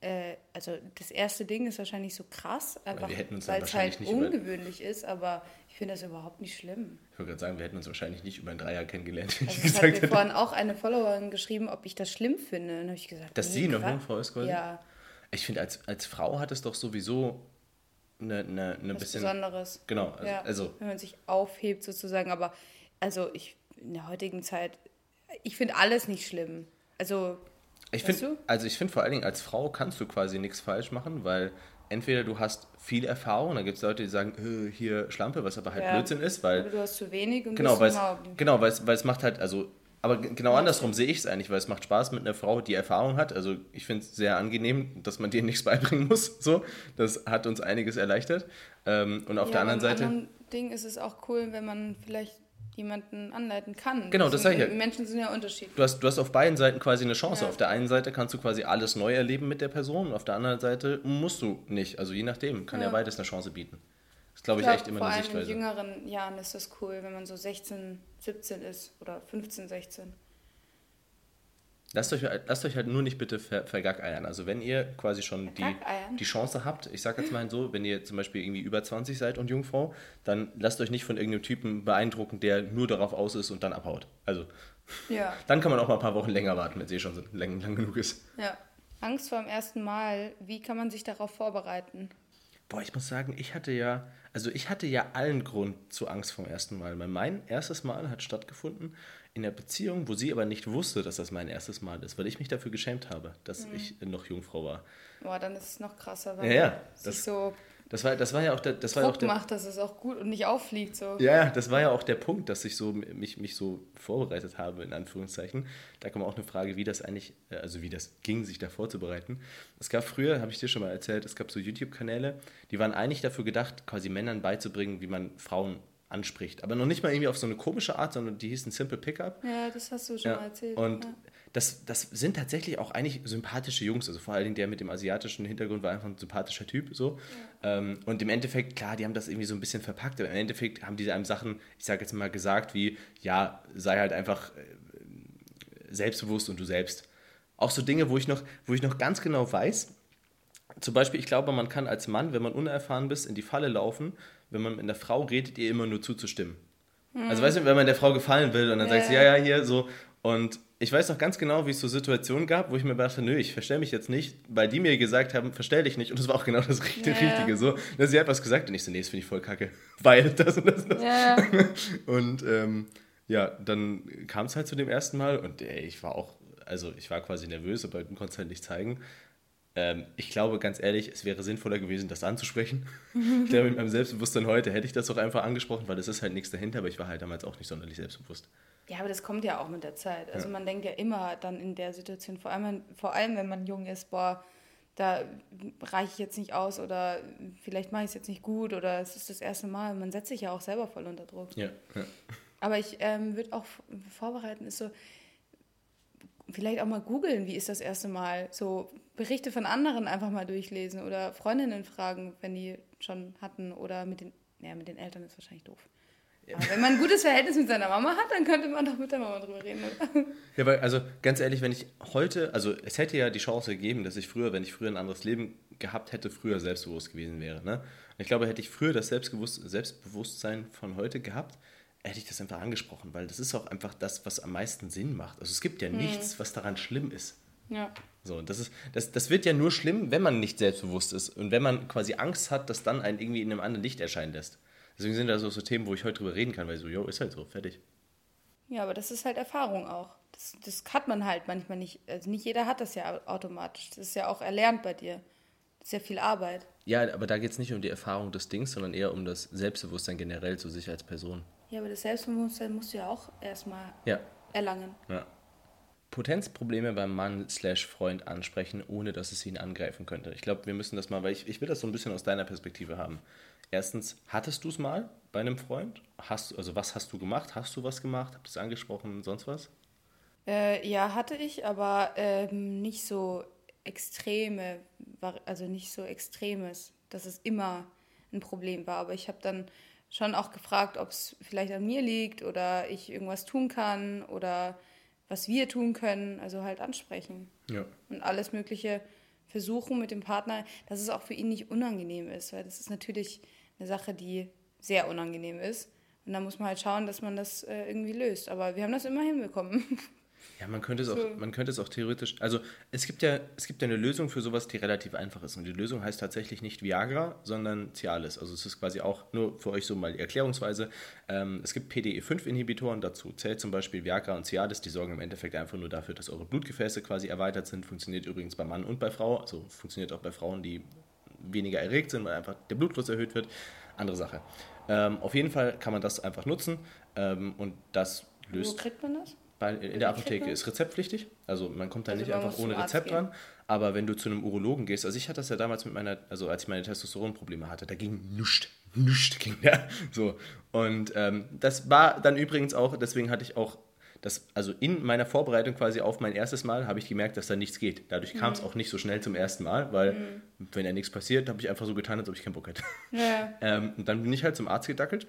[SPEAKER 2] äh, also das erste Ding ist wahrscheinlich so krass, einfach weil es halt ungewöhnlich ist, aber ich finde das überhaupt nicht schlimm.
[SPEAKER 1] Ich würde gerade sagen, wir hätten uns wahrscheinlich nicht über ein Dreier kennengelernt.
[SPEAKER 2] Also ich hat mir vorhin auch eine Followerin geschrieben, ob ich das schlimm finde. Und habe ich gesagt,
[SPEAKER 1] Dass nee, sie noch Jungfrau ist quasi? Ja. Ich finde, als, als Frau hat es doch sowieso eine, eine, eine Was bisschen... Besonderes. Genau.
[SPEAKER 2] Also, ja, also, wenn man sich aufhebt sozusagen, aber also ich in der heutigen Zeit ich finde alles nicht schlimm. Also,
[SPEAKER 1] ich finde, also ich finde vor allen Dingen als Frau kannst du quasi nichts falsch machen, weil entweder du hast viel Erfahrung, da gibt es Leute, die sagen, hier Schlampe, was aber halt ja. Blödsinn ist, weil.
[SPEAKER 2] Oder du hast zu wenig und
[SPEAKER 1] genau, weil es, genau, weil es, weil es macht halt, also, aber genau ja. andersrum sehe ich es eigentlich, weil es macht Spaß mit einer Frau, die Erfahrung hat. Also ich finde es sehr angenehm, dass man dir nichts beibringen muss. So, das hat uns einiges erleichtert. Ähm, und auf ja, der anderen Seite. Anderen
[SPEAKER 2] Ding ist es auch cool, wenn man vielleicht jemanden anleiten kann.
[SPEAKER 1] Genau, das sage ich ja.
[SPEAKER 2] Menschen sind ja unterschiedlich.
[SPEAKER 1] Du hast, du hast auf beiden Seiten quasi eine Chance. Ja. Auf der einen Seite kannst du quasi alles neu erleben mit der Person, auf der anderen Seite musst du nicht. Also je nachdem, kann ja, ja beides eine Chance bieten. Das ist, glaube ich, glaub, echt immer
[SPEAKER 2] eine Sichtweise. Vor allem in jüngeren Jahren ist das cool, wenn man so 16, 17 ist oder 15, 16.
[SPEAKER 1] Lasst euch, lasst euch halt nur nicht bitte ver, vergackeiern. Also wenn ihr quasi schon die, die Chance habt, ich sag jetzt mal so, wenn ihr zum Beispiel irgendwie über 20 seid und Jungfrau, dann lasst euch nicht von irgendeinem Typen beeindrucken, der nur darauf aus ist und dann abhaut. Also ja. dann kann man auch mal ein paar Wochen länger warten, wenn es eh schon lang, lang genug ist.
[SPEAKER 2] Ja. Angst vor dem ersten Mal, wie kann man sich darauf vorbereiten?
[SPEAKER 1] Boah, ich muss sagen, ich hatte ja, also ich hatte ja allen Grund zu Angst vom ersten Mal. Weil mein erstes Mal hat stattgefunden in der Beziehung, wo sie aber nicht wusste, dass das mein erstes Mal ist, weil ich mich dafür geschämt habe, dass mhm. ich noch Jungfrau war.
[SPEAKER 2] Boah, dann ist es noch krasser,
[SPEAKER 1] weil ja, ja, das, so das war, das war ja auch der, das
[SPEAKER 2] Druck
[SPEAKER 1] war auch der,
[SPEAKER 2] macht, dass es auch gut und nicht auffliegt. So.
[SPEAKER 1] Ja, das war ja auch der Punkt, dass ich so, mich, mich so vorbereitet habe, in Anführungszeichen. Da kam auch eine Frage, wie das eigentlich, äh, also wie das ging, sich da vorzubereiten. Es gab früher, habe ich dir schon mal erzählt, es gab so YouTube-Kanäle, die waren eigentlich dafür gedacht, quasi Männern beizubringen, wie man Frauen anspricht. Aber noch nicht mal irgendwie auf so eine komische Art, sondern die hießen Simple Pickup.
[SPEAKER 2] Ja, das hast du schon ja. mal erzählt.
[SPEAKER 1] Und ja. das, das sind tatsächlich auch eigentlich sympathische Jungs. Also vor allen Dingen der mit dem asiatischen Hintergrund war einfach ein sympathischer Typ. So. Ja. Ähm, und im Endeffekt, klar, die haben das irgendwie so ein bisschen verpackt. Aber im Endeffekt haben die einem Sachen, ich sage jetzt mal gesagt, wie, ja, sei halt einfach äh, selbstbewusst und du selbst. Auch so Dinge, wo ich noch, wo ich noch ganz genau weiß, zum Beispiel, ich glaube, man kann als Mann, wenn man unerfahren bist, in die Falle laufen, wenn man mit einer Frau redet, ihr immer nur zuzustimmen. Mhm. Also weißt du, wenn man der Frau gefallen will und dann ja. sagst du, ja, ja, hier, so. Und ich weiß noch ganz genau, wie es so Situationen gab, wo ich mir dachte, nö, ich verstelle mich jetzt nicht, weil die mir gesagt haben, verstell dich nicht. Und das war auch genau das Richtige. Ja. Richtige so. Dass sie hat was gesagt und ich so, nee, das finde ich voll kacke. Weil das und das und das. Ja. Und ähm, ja, dann kam es halt zu dem ersten Mal und ey, ich war auch, also ich war quasi nervös, aber konnte es halt nicht zeigen. Ähm, ich glaube, ganz ehrlich, es wäre sinnvoller gewesen, das anzusprechen. ich glaube, mit meinem Selbstbewusstsein heute hätte ich das auch einfach angesprochen, weil es ist halt nichts dahinter, aber ich war halt damals auch nicht sonderlich selbstbewusst.
[SPEAKER 2] Ja, aber das kommt ja auch mit der Zeit. Also ja. man denkt ja immer dann in der Situation, vor allem, vor allem wenn man jung ist, boah, da reiche ich jetzt nicht aus oder vielleicht mache ich es jetzt nicht gut oder es ist das erste Mal. Man setzt sich ja auch selber voll unter Druck. Ja. ja. Aber ich ähm, würde auch vorbereiten, ist so, vielleicht auch mal googeln, wie ist das erste Mal. So Berichte von anderen einfach mal durchlesen oder Freundinnen fragen, wenn die schon hatten oder mit den, ja, mit den Eltern ist wahrscheinlich doof. Aber wenn man ein gutes Verhältnis mit seiner Mama hat, dann könnte man doch mit der Mama drüber reden. Oder?
[SPEAKER 1] Ja, weil, also ganz ehrlich, wenn ich heute, also es hätte ja die Chance gegeben, dass ich früher, wenn ich früher ein anderes Leben gehabt hätte, früher selbstbewusst gewesen wäre. Ne? ich glaube, hätte ich früher das Selbstbewusstsein von heute gehabt, hätte ich das einfach angesprochen, weil das ist auch einfach das, was am meisten Sinn macht. Also es gibt ja hm. nichts, was daran schlimm ist. Ja. So, das, ist, das, das wird ja nur schlimm, wenn man nicht selbstbewusst ist und wenn man quasi Angst hat, dass dann einen irgendwie in einem anderen Licht erscheinen lässt. Deswegen sind das auch so Themen, wo ich heute drüber reden kann, weil so, jo, ist halt so, fertig.
[SPEAKER 2] Ja, aber das ist halt Erfahrung auch. Das, das hat man halt manchmal nicht. Also nicht jeder hat das ja automatisch. Das ist ja auch erlernt bei dir. Das ist ja viel Arbeit.
[SPEAKER 1] Ja, aber da geht es nicht um die Erfahrung des Dings, sondern eher um das Selbstbewusstsein generell zu sich als Person.
[SPEAKER 2] Ja, aber das Selbstbewusstsein musst du ja auch erstmal ja. erlangen. Ja.
[SPEAKER 1] Potenzprobleme beim Mann slash Freund ansprechen, ohne dass es ihn angreifen könnte. Ich glaube, wir müssen das mal, weil ich, ich will das so ein bisschen aus deiner Perspektive haben. Erstens, hattest du es mal bei einem Freund? Hast, also was hast du gemacht? Hast du was gemacht? Habt ihr es angesprochen? Sonst was?
[SPEAKER 2] Äh, ja, hatte ich, aber ähm, nicht so extreme, also nicht so extremes, dass es immer ein Problem war. Aber ich habe dann schon auch gefragt, ob es vielleicht an mir liegt oder ich irgendwas tun kann oder was wir tun können, also halt ansprechen. Ja. Und alles Mögliche versuchen mit dem Partner, dass es auch für ihn nicht unangenehm ist, weil das ist natürlich eine Sache, die sehr unangenehm ist. Und da muss man halt schauen, dass man das äh, irgendwie löst. Aber wir haben das immer hinbekommen.
[SPEAKER 1] Ja, man könnte es so. auch, man könnte es auch theoretisch, also es gibt ja, es gibt ja eine Lösung für sowas, die relativ einfach ist. Und die Lösung heißt tatsächlich nicht Viagra, sondern Cialis. Also es ist quasi auch nur für euch so mal die Erklärungsweise. Ähm, es gibt PDE5-Inhibitoren, dazu zählt zum Beispiel Viagra und Cialis, die sorgen im Endeffekt einfach nur dafür, dass eure Blutgefäße quasi erweitert sind. Funktioniert übrigens bei Mann und bei Frau, also funktioniert auch bei Frauen, die weniger erregt sind, weil einfach der Blutfluss erhöht wird. Andere Sache. Ähm, auf jeden Fall kann man das einfach nutzen ähm, und das löst. Wo kriegt man das? Bei, in der Apotheke ist rezeptpflichtig. Also man kommt da also nicht einfach ohne Rezept dran. Aber wenn du zu einem Urologen gehst, also ich hatte das ja damals mit meiner, also als ich meine Testosteronprobleme hatte, da ging nichts. Nichts ging da. So. Und ähm, das war dann übrigens auch, deswegen hatte ich auch das, also in meiner Vorbereitung quasi auf mein erstes Mal habe ich gemerkt, dass da nichts geht. Dadurch kam es mhm. auch nicht so schnell zum ersten Mal, weil mhm. wenn ja nichts passiert, habe ich einfach so getan, als ob ich keinen Bock hätte. Ja. ähm, und dann bin ich halt zum Arzt gedackelt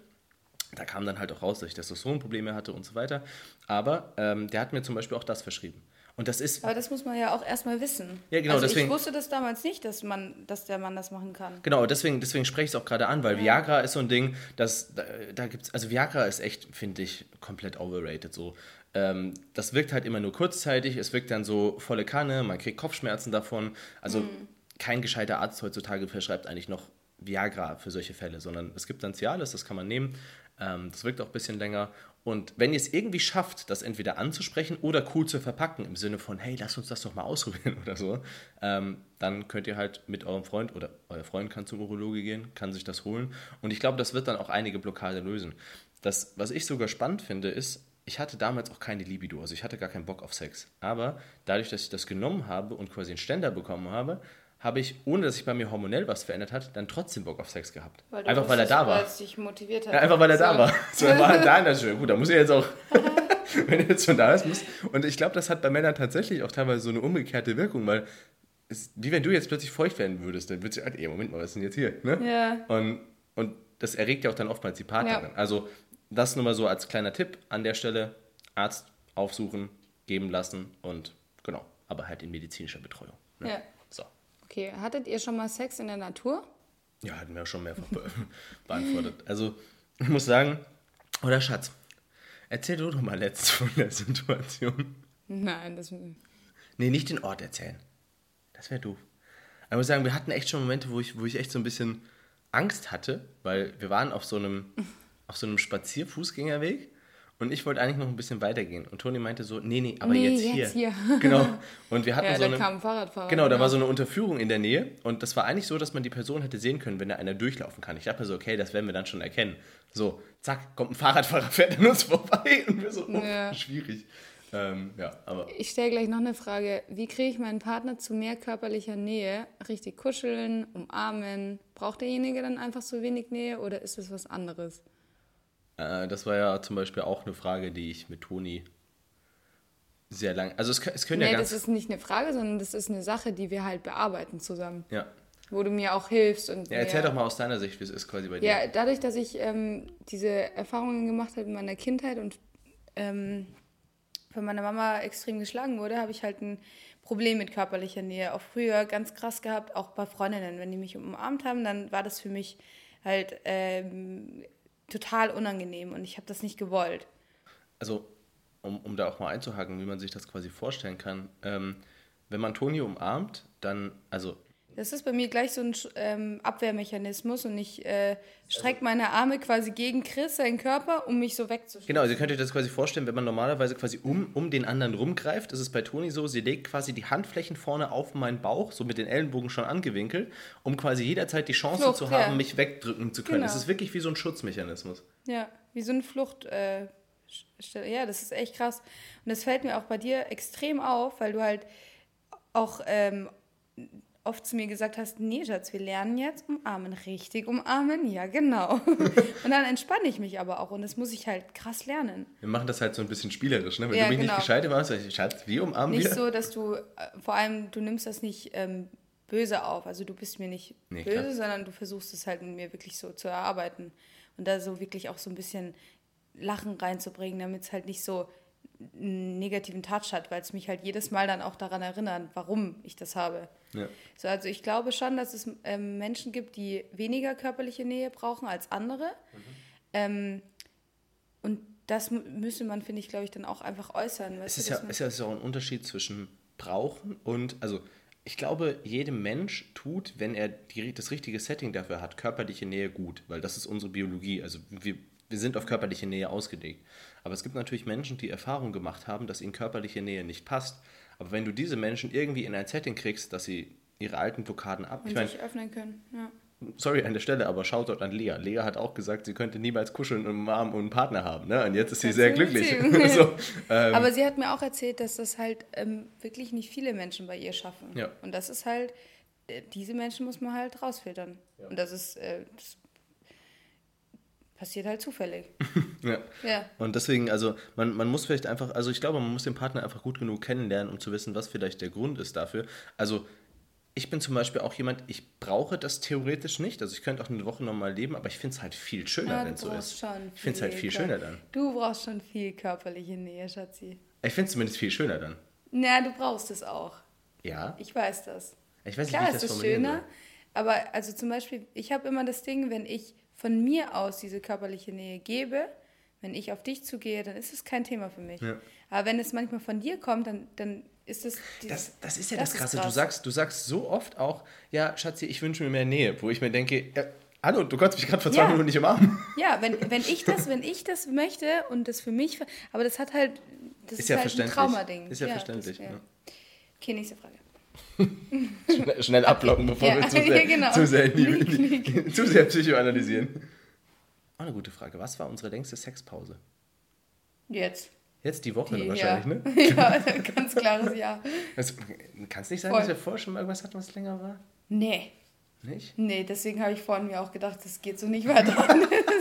[SPEAKER 1] da kam dann halt auch raus, dass ich Testosteronprobleme hatte und so weiter. Aber ähm, der hat mir zum Beispiel auch das verschrieben. Und das ist.
[SPEAKER 2] Aber das muss man ja auch erstmal wissen. Ja, genau. Also deswegen, ich wusste das damals nicht, dass man, dass der Mann das machen kann.
[SPEAKER 1] Genau, deswegen, deswegen spreche ich es auch gerade an, weil ja. Viagra ist so ein Ding, das, da, da gibt's, also Viagra ist echt, finde ich, komplett overrated. So. Ähm, das wirkt halt immer nur kurzzeitig, es wirkt dann so volle Kanne, man kriegt Kopfschmerzen davon. Also mhm. kein gescheiter Arzt heutzutage verschreibt eigentlich noch Viagra für solche Fälle, sondern es gibt dann Cialis, das kann man nehmen. Ähm, das wirkt auch ein bisschen länger. Und wenn ihr es irgendwie schafft, das entweder anzusprechen oder cool zu verpacken, im Sinne von, hey, lass uns das doch mal ausprobieren oder so, ähm, dann könnt ihr halt mit eurem Freund oder euer Freund kann zum Urologe gehen, kann sich das holen. Und ich glaube, das wird dann auch einige Blockade lösen. Das, was ich sogar spannend finde, ist, ich hatte damals auch keine Libido, also ich hatte gar keinen Bock auf Sex. Aber dadurch, dass ich das genommen habe und quasi einen Ständer bekommen habe, habe ich, ohne dass sich bei mir hormonell was verändert hat, dann trotzdem Bock auf Sex gehabt. Weil einfach weil er da war. Weil es dich motiviert hat. Ja, einfach weil er da war. So, er war da in der Schule. Gut, da muss er jetzt auch, wenn er jetzt schon da ist, muss. Und ich glaube, das hat bei Männern tatsächlich auch teilweise so eine umgekehrte Wirkung, weil es, wie wenn du jetzt plötzlich feucht werden würdest, dann würdest du, ey, Moment mal, was ist denn jetzt hier? Ne? Ja. Und, und das erregt ja auch dann oftmals die Partnerin. Ja. Also das nur mal so als kleiner Tipp an der Stelle, Arzt aufsuchen, geben lassen und genau aber halt in medizinischer Betreuung. Ne?
[SPEAKER 2] Ja. Okay, hattet ihr schon mal Sex in der Natur?
[SPEAKER 1] Ja, hatten wir schon mehrfach be beantwortet. Also, ich muss sagen, oder Schatz, erzähl du doch mal letzt von der Situation.
[SPEAKER 2] Nein, das.
[SPEAKER 1] Nee, nicht den Ort erzählen. Das wäre doof. Aber ich muss sagen, wir hatten echt schon Momente, wo ich, wo ich echt so ein bisschen Angst hatte, weil wir waren auf so einem, auf so einem Spazierfußgängerweg und ich wollte eigentlich noch ein bisschen weitergehen. Und Toni meinte so, nee, nee, aber
[SPEAKER 2] Nee,
[SPEAKER 1] jetzt, hier.
[SPEAKER 2] jetzt hier.
[SPEAKER 1] Genau. Und wir hatten
[SPEAKER 2] Ja,
[SPEAKER 1] so
[SPEAKER 2] da
[SPEAKER 1] eine,
[SPEAKER 2] kam ein Fahrradfahrer.
[SPEAKER 1] Genau, da
[SPEAKER 2] genau.
[SPEAKER 1] war so eine Unterführung in der Nähe und das war eigentlich so, dass man die Person hätte sehen können, wenn da einer durchlaufen kann. Ich dachte mir so, okay, das werden wir dann schon erkennen. So, zack, kommt ein Fahrradfahrer, fährt an uns vorbei und wir so, oh,
[SPEAKER 2] Ja.
[SPEAKER 1] schwierig. Ähm, ja, aber
[SPEAKER 2] Ich stelle gleich noch eine Frage. Wie kriege ich meinen Partner zu mehr körperlicher Nähe? Richtig kuscheln, umarmen? Braucht derjenige dann einfach so wenig Nähe oder ist es was anderes?
[SPEAKER 1] Äh, das war ja zum Beispiel auch eine Frage, die ich mit Toni sehr lang. Also es, es können
[SPEAKER 2] Nee,
[SPEAKER 1] ja
[SPEAKER 2] das
[SPEAKER 1] ganz.
[SPEAKER 2] ist nicht eine Frage, sondern das ist eine Sache, die wir halt bearbeiten zusammen.
[SPEAKER 1] ja.
[SPEAKER 2] Wo du mir auch hilfst. Und
[SPEAKER 1] ja, erzähl doch mal aus deiner Sicht, wie es ist quasi bei dir.
[SPEAKER 2] Ja, dadurch, dass ich ähm, diese Erfahrungen gemacht habe in meiner Kindheit und ähm, von meiner Mama extrem geschlagen wurde, habe ich halt ein Problem mit körperlicher Nähe. Auch früher ganz krass gehabt, auch bei Freundinnen. Wenn die mich umarmt haben, dann war das für mich halt ähm, total unangenehm und ich habe das nicht gewollt.
[SPEAKER 1] also um, um da auch mal einzuhaken, wie man sich das quasi vorstellen kann, ähm, wenn man Toni umarmt, dann, also
[SPEAKER 2] Das ist bei mir gleich so ein ähm, Abwehrmechanismus und ich äh, strecke meine Arme quasi gegen Chris, seinen Körper, um mich so wegzuschieben.
[SPEAKER 1] genau, also ihr könnt euch das quasi vorstellen, wenn man normalerweise quasi um, um den anderen rumgreift, ist es bei Toni so, sie legt quasi die Handflächen vorne auf meinen Bauch, so mit den Ellenbogen schon angewinkelt, um quasi jederzeit die Chance
[SPEAKER 2] Flucht,
[SPEAKER 1] zu haben,
[SPEAKER 2] ja.
[SPEAKER 1] mich wegdrücken zu können.
[SPEAKER 2] Genau.
[SPEAKER 1] Es ist wirklich wie so ein Schutzmechanismus.
[SPEAKER 2] Ja, wie so eine Flucht. Äh, ja, das ist echt krass. Und das fällt mir auch bei dir extrem auf, weil du halt auch ähm, oft zu mir gesagt hast, nee, Schatz, wir lernen jetzt umarmen. Richtig umarmen? Ja, genau. und dann entspanne ich mich aber auch und das muss ich halt krass lernen.
[SPEAKER 1] Wir machen das halt so ein bisschen spielerisch, ne? Wenn
[SPEAKER 2] Ja,
[SPEAKER 1] du mich
[SPEAKER 2] genau.
[SPEAKER 1] nicht gescheit machst, ich, Schatz, wie umarmen
[SPEAKER 2] Nicht
[SPEAKER 1] wir?
[SPEAKER 2] so, dass du, äh, vor allem, du nimmst das nicht ähm, böse auf. Also du bist mir nicht
[SPEAKER 1] Nee,
[SPEAKER 2] böse,
[SPEAKER 1] klar.
[SPEAKER 2] sondern du versuchst es halt mit mir wirklich so zu erarbeiten. Und da so wirklich auch so ein bisschen Lachen reinzubringen, damit es halt nicht so einen negativen Touch hat, weil es mich halt jedes Mal dann auch daran erinnert, warum ich das habe.
[SPEAKER 1] Ja.
[SPEAKER 2] So, also ich glaube schon, dass es ähm, Menschen gibt, die weniger körperliche Nähe brauchen als andere.
[SPEAKER 1] Mhm.
[SPEAKER 2] Ähm, und das mü- müsste man, finde ich, glaube ich, dann auch einfach äußern.
[SPEAKER 1] Es ist
[SPEAKER 2] du,
[SPEAKER 1] ja, es ist ja auch ein Unterschied zwischen brauchen und, also ich glaube, jedem Mensch tut, wenn er die, das richtige Setting dafür hat, körperliche Nähe gut, weil das ist unsere Biologie. Also wir, wir sind auf körperliche Nähe ausgelegt. Aber es gibt natürlich Menschen, die Erfahrung gemacht haben, dass ihnen körperliche Nähe nicht passt. Aber wenn du diese Menschen irgendwie in ein Setting kriegst, dass sie ihre alten Blockaden ab.
[SPEAKER 2] und
[SPEAKER 1] Ich meine,
[SPEAKER 2] sich öffnen können. Ja.
[SPEAKER 1] sorry an der Stelle, aber Shoutout an Lea. Lea hat auch gesagt, sie könnte niemals kuscheln und umarmen und einen Partner haben. Ne? Und jetzt ist sie sehr glücklich. So, ähm,
[SPEAKER 2] Aber sie hat mir auch erzählt, dass das halt ähm, wirklich nicht viele Menschen bei ihr schaffen.
[SPEAKER 1] Ja.
[SPEAKER 2] Und das ist halt, äh, diese Menschen muss man halt rausfiltern. Und das ist, äh, das passiert halt zufällig.
[SPEAKER 1] ja.
[SPEAKER 2] ja.
[SPEAKER 1] Und deswegen, also man, man muss vielleicht einfach, also ich glaube, man muss den Partner einfach gut genug kennenlernen, um zu wissen, was vielleicht der Grund ist dafür. Also ich bin zum Beispiel auch jemand, ich brauche das theoretisch nicht. Also ich könnte auch eine Woche nochmal leben, aber ich finde es halt viel schöner,
[SPEAKER 2] Ja,
[SPEAKER 1] wenn
[SPEAKER 2] du
[SPEAKER 1] es so ist.
[SPEAKER 2] schon
[SPEAKER 1] Ich finde es halt viel schöner dann.
[SPEAKER 2] Du brauchst schon viel körperliche Nähe, Schatzi.
[SPEAKER 1] Ich finde es zumindest viel schöner dann.
[SPEAKER 2] Na, du brauchst es auch.
[SPEAKER 1] Ja.
[SPEAKER 2] Ich weiß das.
[SPEAKER 1] Ich weiß nicht,
[SPEAKER 2] Klar
[SPEAKER 1] wie ich
[SPEAKER 2] ist
[SPEAKER 1] das
[SPEAKER 2] es
[SPEAKER 1] formulieren
[SPEAKER 2] schöner,
[SPEAKER 1] soll.
[SPEAKER 2] aber also zum Beispiel, ich habe immer das Ding, wenn ich von mir aus diese körperliche Nähe gebe, wenn ich auf dich zugehe, dann ist es kein Thema für mich.
[SPEAKER 1] Ja.
[SPEAKER 2] Aber wenn es manchmal von dir kommt, dann, dann ist es.
[SPEAKER 1] Das, das ist ja
[SPEAKER 2] Das
[SPEAKER 1] das, Krasse. Du
[SPEAKER 2] krass.
[SPEAKER 1] sagst, du sagst so oft auch, ja, Schatzi, ich wünsche mir mehr Nähe, wo ich mir denke, ja, hallo, du konntest mich gerade vor zwei
[SPEAKER 2] Ja.
[SPEAKER 1] Minuten nicht umarmen.
[SPEAKER 2] Ja, wenn, wenn ich das, wenn ich das möchte und das für mich, aber das hat halt, das ist,
[SPEAKER 1] Ist ja
[SPEAKER 2] halt ein. Traumading.
[SPEAKER 1] Ist ja verständlich,
[SPEAKER 2] Das,
[SPEAKER 1] ja.
[SPEAKER 2] Okay, nächste Frage.
[SPEAKER 1] Schnell, schnell abblocken, bevor
[SPEAKER 2] Ja,
[SPEAKER 1] wir zu sehr,
[SPEAKER 2] ja, genau.
[SPEAKER 1] zu sehr, die, die, zu sehr psychoanalysieren. Auch eine gute Frage. Was war unsere längste Sexpause?
[SPEAKER 2] Jetzt.
[SPEAKER 1] Jetzt die Woche
[SPEAKER 2] Die,
[SPEAKER 1] wahrscheinlich,
[SPEAKER 2] ja.
[SPEAKER 1] ne?
[SPEAKER 2] ja, ganz klares Ja.
[SPEAKER 1] Also, Kann es nicht sein,
[SPEAKER 2] Voll.
[SPEAKER 1] dass wir vorher schon mal irgendwas hatten, was länger war?
[SPEAKER 2] Nee.
[SPEAKER 1] Nicht?
[SPEAKER 2] Nee, deswegen habe ich vorhin mir auch gedacht, das geht so nicht weiter.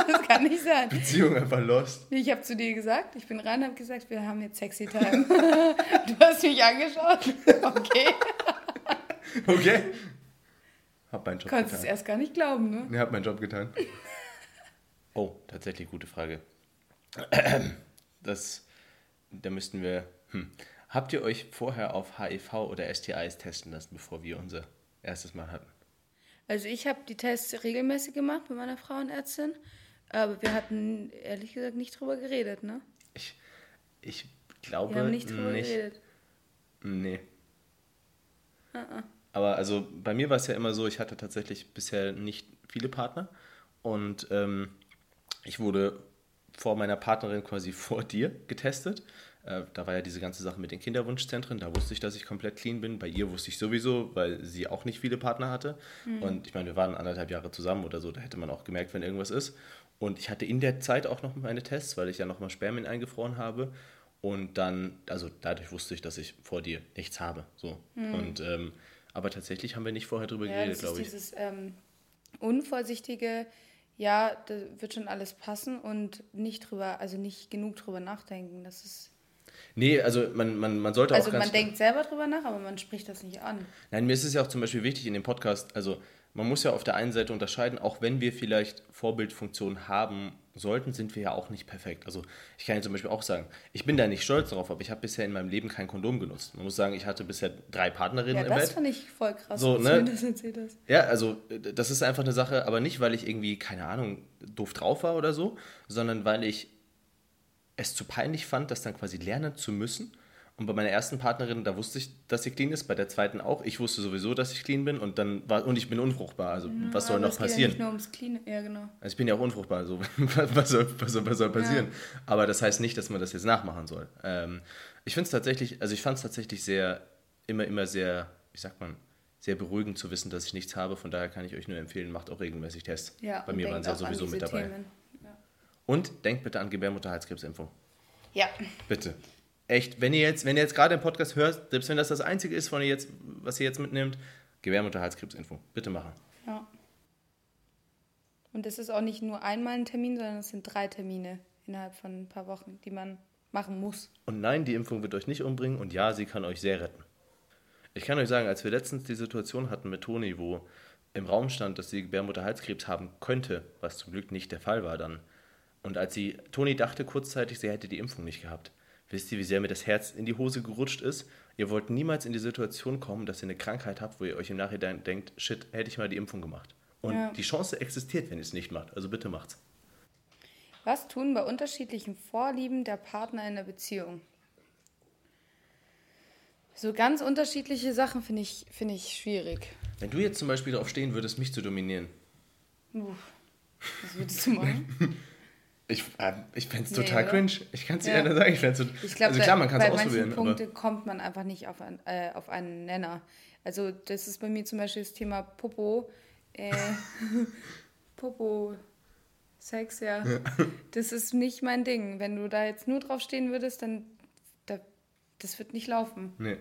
[SPEAKER 2] Das kann nicht sein.
[SPEAKER 1] Beziehung einfach lost.
[SPEAKER 2] Ich habe zu dir gesagt, ich bin rein und habe gesagt, wir haben jetzt Sexy Time. du hast mich angeschaut. Okay.
[SPEAKER 1] Okay. Hab meinen Job
[SPEAKER 2] Konntest es
[SPEAKER 1] getan.
[SPEAKER 2] erst gar nicht glauben, ne?
[SPEAKER 1] Ja, hab meinen Job getan. Oh, tatsächlich gute Frage. Das, da müssten wir. Hm. Habt ihr euch vorher auf HIV oder STIs testen lassen, bevor wir unser erstes Mal hatten?
[SPEAKER 2] Also ich habe die Tests regelmäßig gemacht bei meiner Frauenärztin, aber wir hatten ehrlich gesagt nicht drüber geredet, ne?
[SPEAKER 1] Ich, ich glaube
[SPEAKER 2] Wir haben nicht drüber
[SPEAKER 1] nicht.
[SPEAKER 2] geredet.
[SPEAKER 1] Nee.
[SPEAKER 2] Uh-uh.
[SPEAKER 1] Aber also bei mir war es ja immer so, ich hatte tatsächlich bisher nicht viele Partner und ähm, ich wurde vor meiner Partnerin quasi vor dir getestet. Äh, da war ja diese ganze Sache mit den Kinderwunschzentren, da wusste ich, dass ich komplett clean bin. Bei ihr wusste ich sowieso, weil sie auch nicht viele Partner hatte. Und ich meine, wir waren anderthalb Jahre zusammen oder so, da hätte man auch gemerkt, wenn irgendwas ist. Und ich hatte in der Zeit auch noch meine Tests, weil ich ja nochmal Spermien eingefroren habe. Und dann, also dadurch wusste ich, dass ich vor dir nichts habe. So. Und ähm, aber tatsächlich haben wir nicht vorher drüber
[SPEAKER 2] Ja,
[SPEAKER 1] geredet, glaube ich.
[SPEAKER 2] dieses ähm, unvorsichtige, ja, da wird schon alles passen und nicht drüber, also nicht genug drüber nachdenken. Das ist,
[SPEAKER 1] Nee, also man, man, man sollte
[SPEAKER 2] also
[SPEAKER 1] auch ganz
[SPEAKER 2] man denkt selber drüber nach, aber man spricht das nicht an.
[SPEAKER 1] Nein, mir ist es ja auch zum Beispiel wichtig in dem Podcast, also man muss ja auf der einen Seite unterscheiden, auch wenn wir vielleicht Vorbildfunktionen haben sollten, sind wir ja auch nicht perfekt. Also ich kann ja zum Beispiel auch sagen, ich bin da nicht stolz drauf, aber ich habe bisher in meinem Leben kein Kondom genutzt. Man muss sagen, ich hatte bisher drei Partnerinnen
[SPEAKER 2] Ja,
[SPEAKER 1] im
[SPEAKER 2] das
[SPEAKER 1] Bett.
[SPEAKER 2] fand ich voll krass,
[SPEAKER 1] So, ne?
[SPEAKER 2] das erzählt hast.
[SPEAKER 1] Ja, also äh, das ist einfach eine Sache, aber nicht, weil ich irgendwie, keine Ahnung, doof drauf war oder so, sondern weil ich es zu peinlich fand, das dann quasi lernen zu müssen. Und bei meiner ersten Partnerin, da wusste ich, dass sie clean ist, bei der zweiten auch. Ich wusste sowieso, dass ich clean bin und dann war, und ich bin unfruchtbar. Also was soll noch
[SPEAKER 2] es geht Ja
[SPEAKER 1] passieren?
[SPEAKER 2] nicht nur ums Clean, ja genau.
[SPEAKER 1] Also ich bin ja auch unfruchtbar, so was soll, was soll, was soll passieren? Aber das heißt nicht, dass man das jetzt nachmachen soll. Ähm, ich finde es tatsächlich, also ich fand es tatsächlich sehr, immer, immer sehr, wie sagt man, sehr beruhigend zu wissen, dass ich nichts habe. Von daher kann ich euch nur empfehlen, macht auch regelmäßig Tests.
[SPEAKER 2] Ja,
[SPEAKER 1] Bei mir waren sie ja sowieso mit dabei.
[SPEAKER 2] Themen.
[SPEAKER 1] Und denkt bitte an Gebärmutterhalskrebsimpfung.
[SPEAKER 2] ja,
[SPEAKER 1] Bitte. Echt, wenn ihr jetzt, wenn ihr jetzt gerade im Podcast hört, selbst wenn das das Einzige ist, von ihr jetzt, was ihr jetzt mitnimmt, Gebärmutterhalskrebsimpfung. Bitte machen.
[SPEAKER 2] ja. Und es ist auch nicht nur einmal ein Termin, sondern es sind drei Termine innerhalb von ein paar Wochen, die man machen muss.
[SPEAKER 1] Und nein, die Impfung wird euch nicht umbringen und ja, sie kann euch sehr retten. Ich kann euch sagen, als wir letztens die Situation hatten mit Toni, wo im Raum stand, dass sie Gebärmutterhalskrebs haben könnte, was zum Glück nicht der Fall war dann. Und als sie, Toni dachte kurzzeitig, sie hätte die Impfung nicht gehabt. Wisst ihr, wie sehr mir das Herz in die Hose gerutscht ist? Ihr wollt niemals in die Situation kommen, dass ihr eine Krankheit habt, wo ihr euch im Nachhinein denkt, shit, hätte ich mal die Impfung gemacht. Und
[SPEAKER 2] Ja.
[SPEAKER 1] die Chance existiert, wenn ihr es nicht macht. Also bitte macht's.
[SPEAKER 2] Was tun bei unterschiedlichen Vorlieben der Partner in der Beziehung? So ganz unterschiedliche Sachen finde ich, finde ich schwierig.
[SPEAKER 1] Wenn du jetzt zum Beispiel darauf stehen würdest, mich zu dominieren,
[SPEAKER 2] Uff, was würdest du machen?
[SPEAKER 1] Ich, äh, ich fände es
[SPEAKER 2] Nee,
[SPEAKER 1] total
[SPEAKER 2] oder?
[SPEAKER 1] cringe. Ich kann es dir
[SPEAKER 2] Ja.
[SPEAKER 1] eher sagen. Ich fänd's so,
[SPEAKER 2] Ich glaube,
[SPEAKER 1] also klar, man kann es
[SPEAKER 2] bei manchen
[SPEAKER 1] ausprobieren, aber
[SPEAKER 2] Punkten kommt man einfach nicht auf, ein, äh, auf einen Nenner. Also das ist bei mir zum Beispiel das Thema Popo. Äh, Popo, Sex, ja. Das ist nicht mein Ding. Wenn du da jetzt nur drauf stehen würdest, dann da, das wird nicht laufen.
[SPEAKER 1] nee.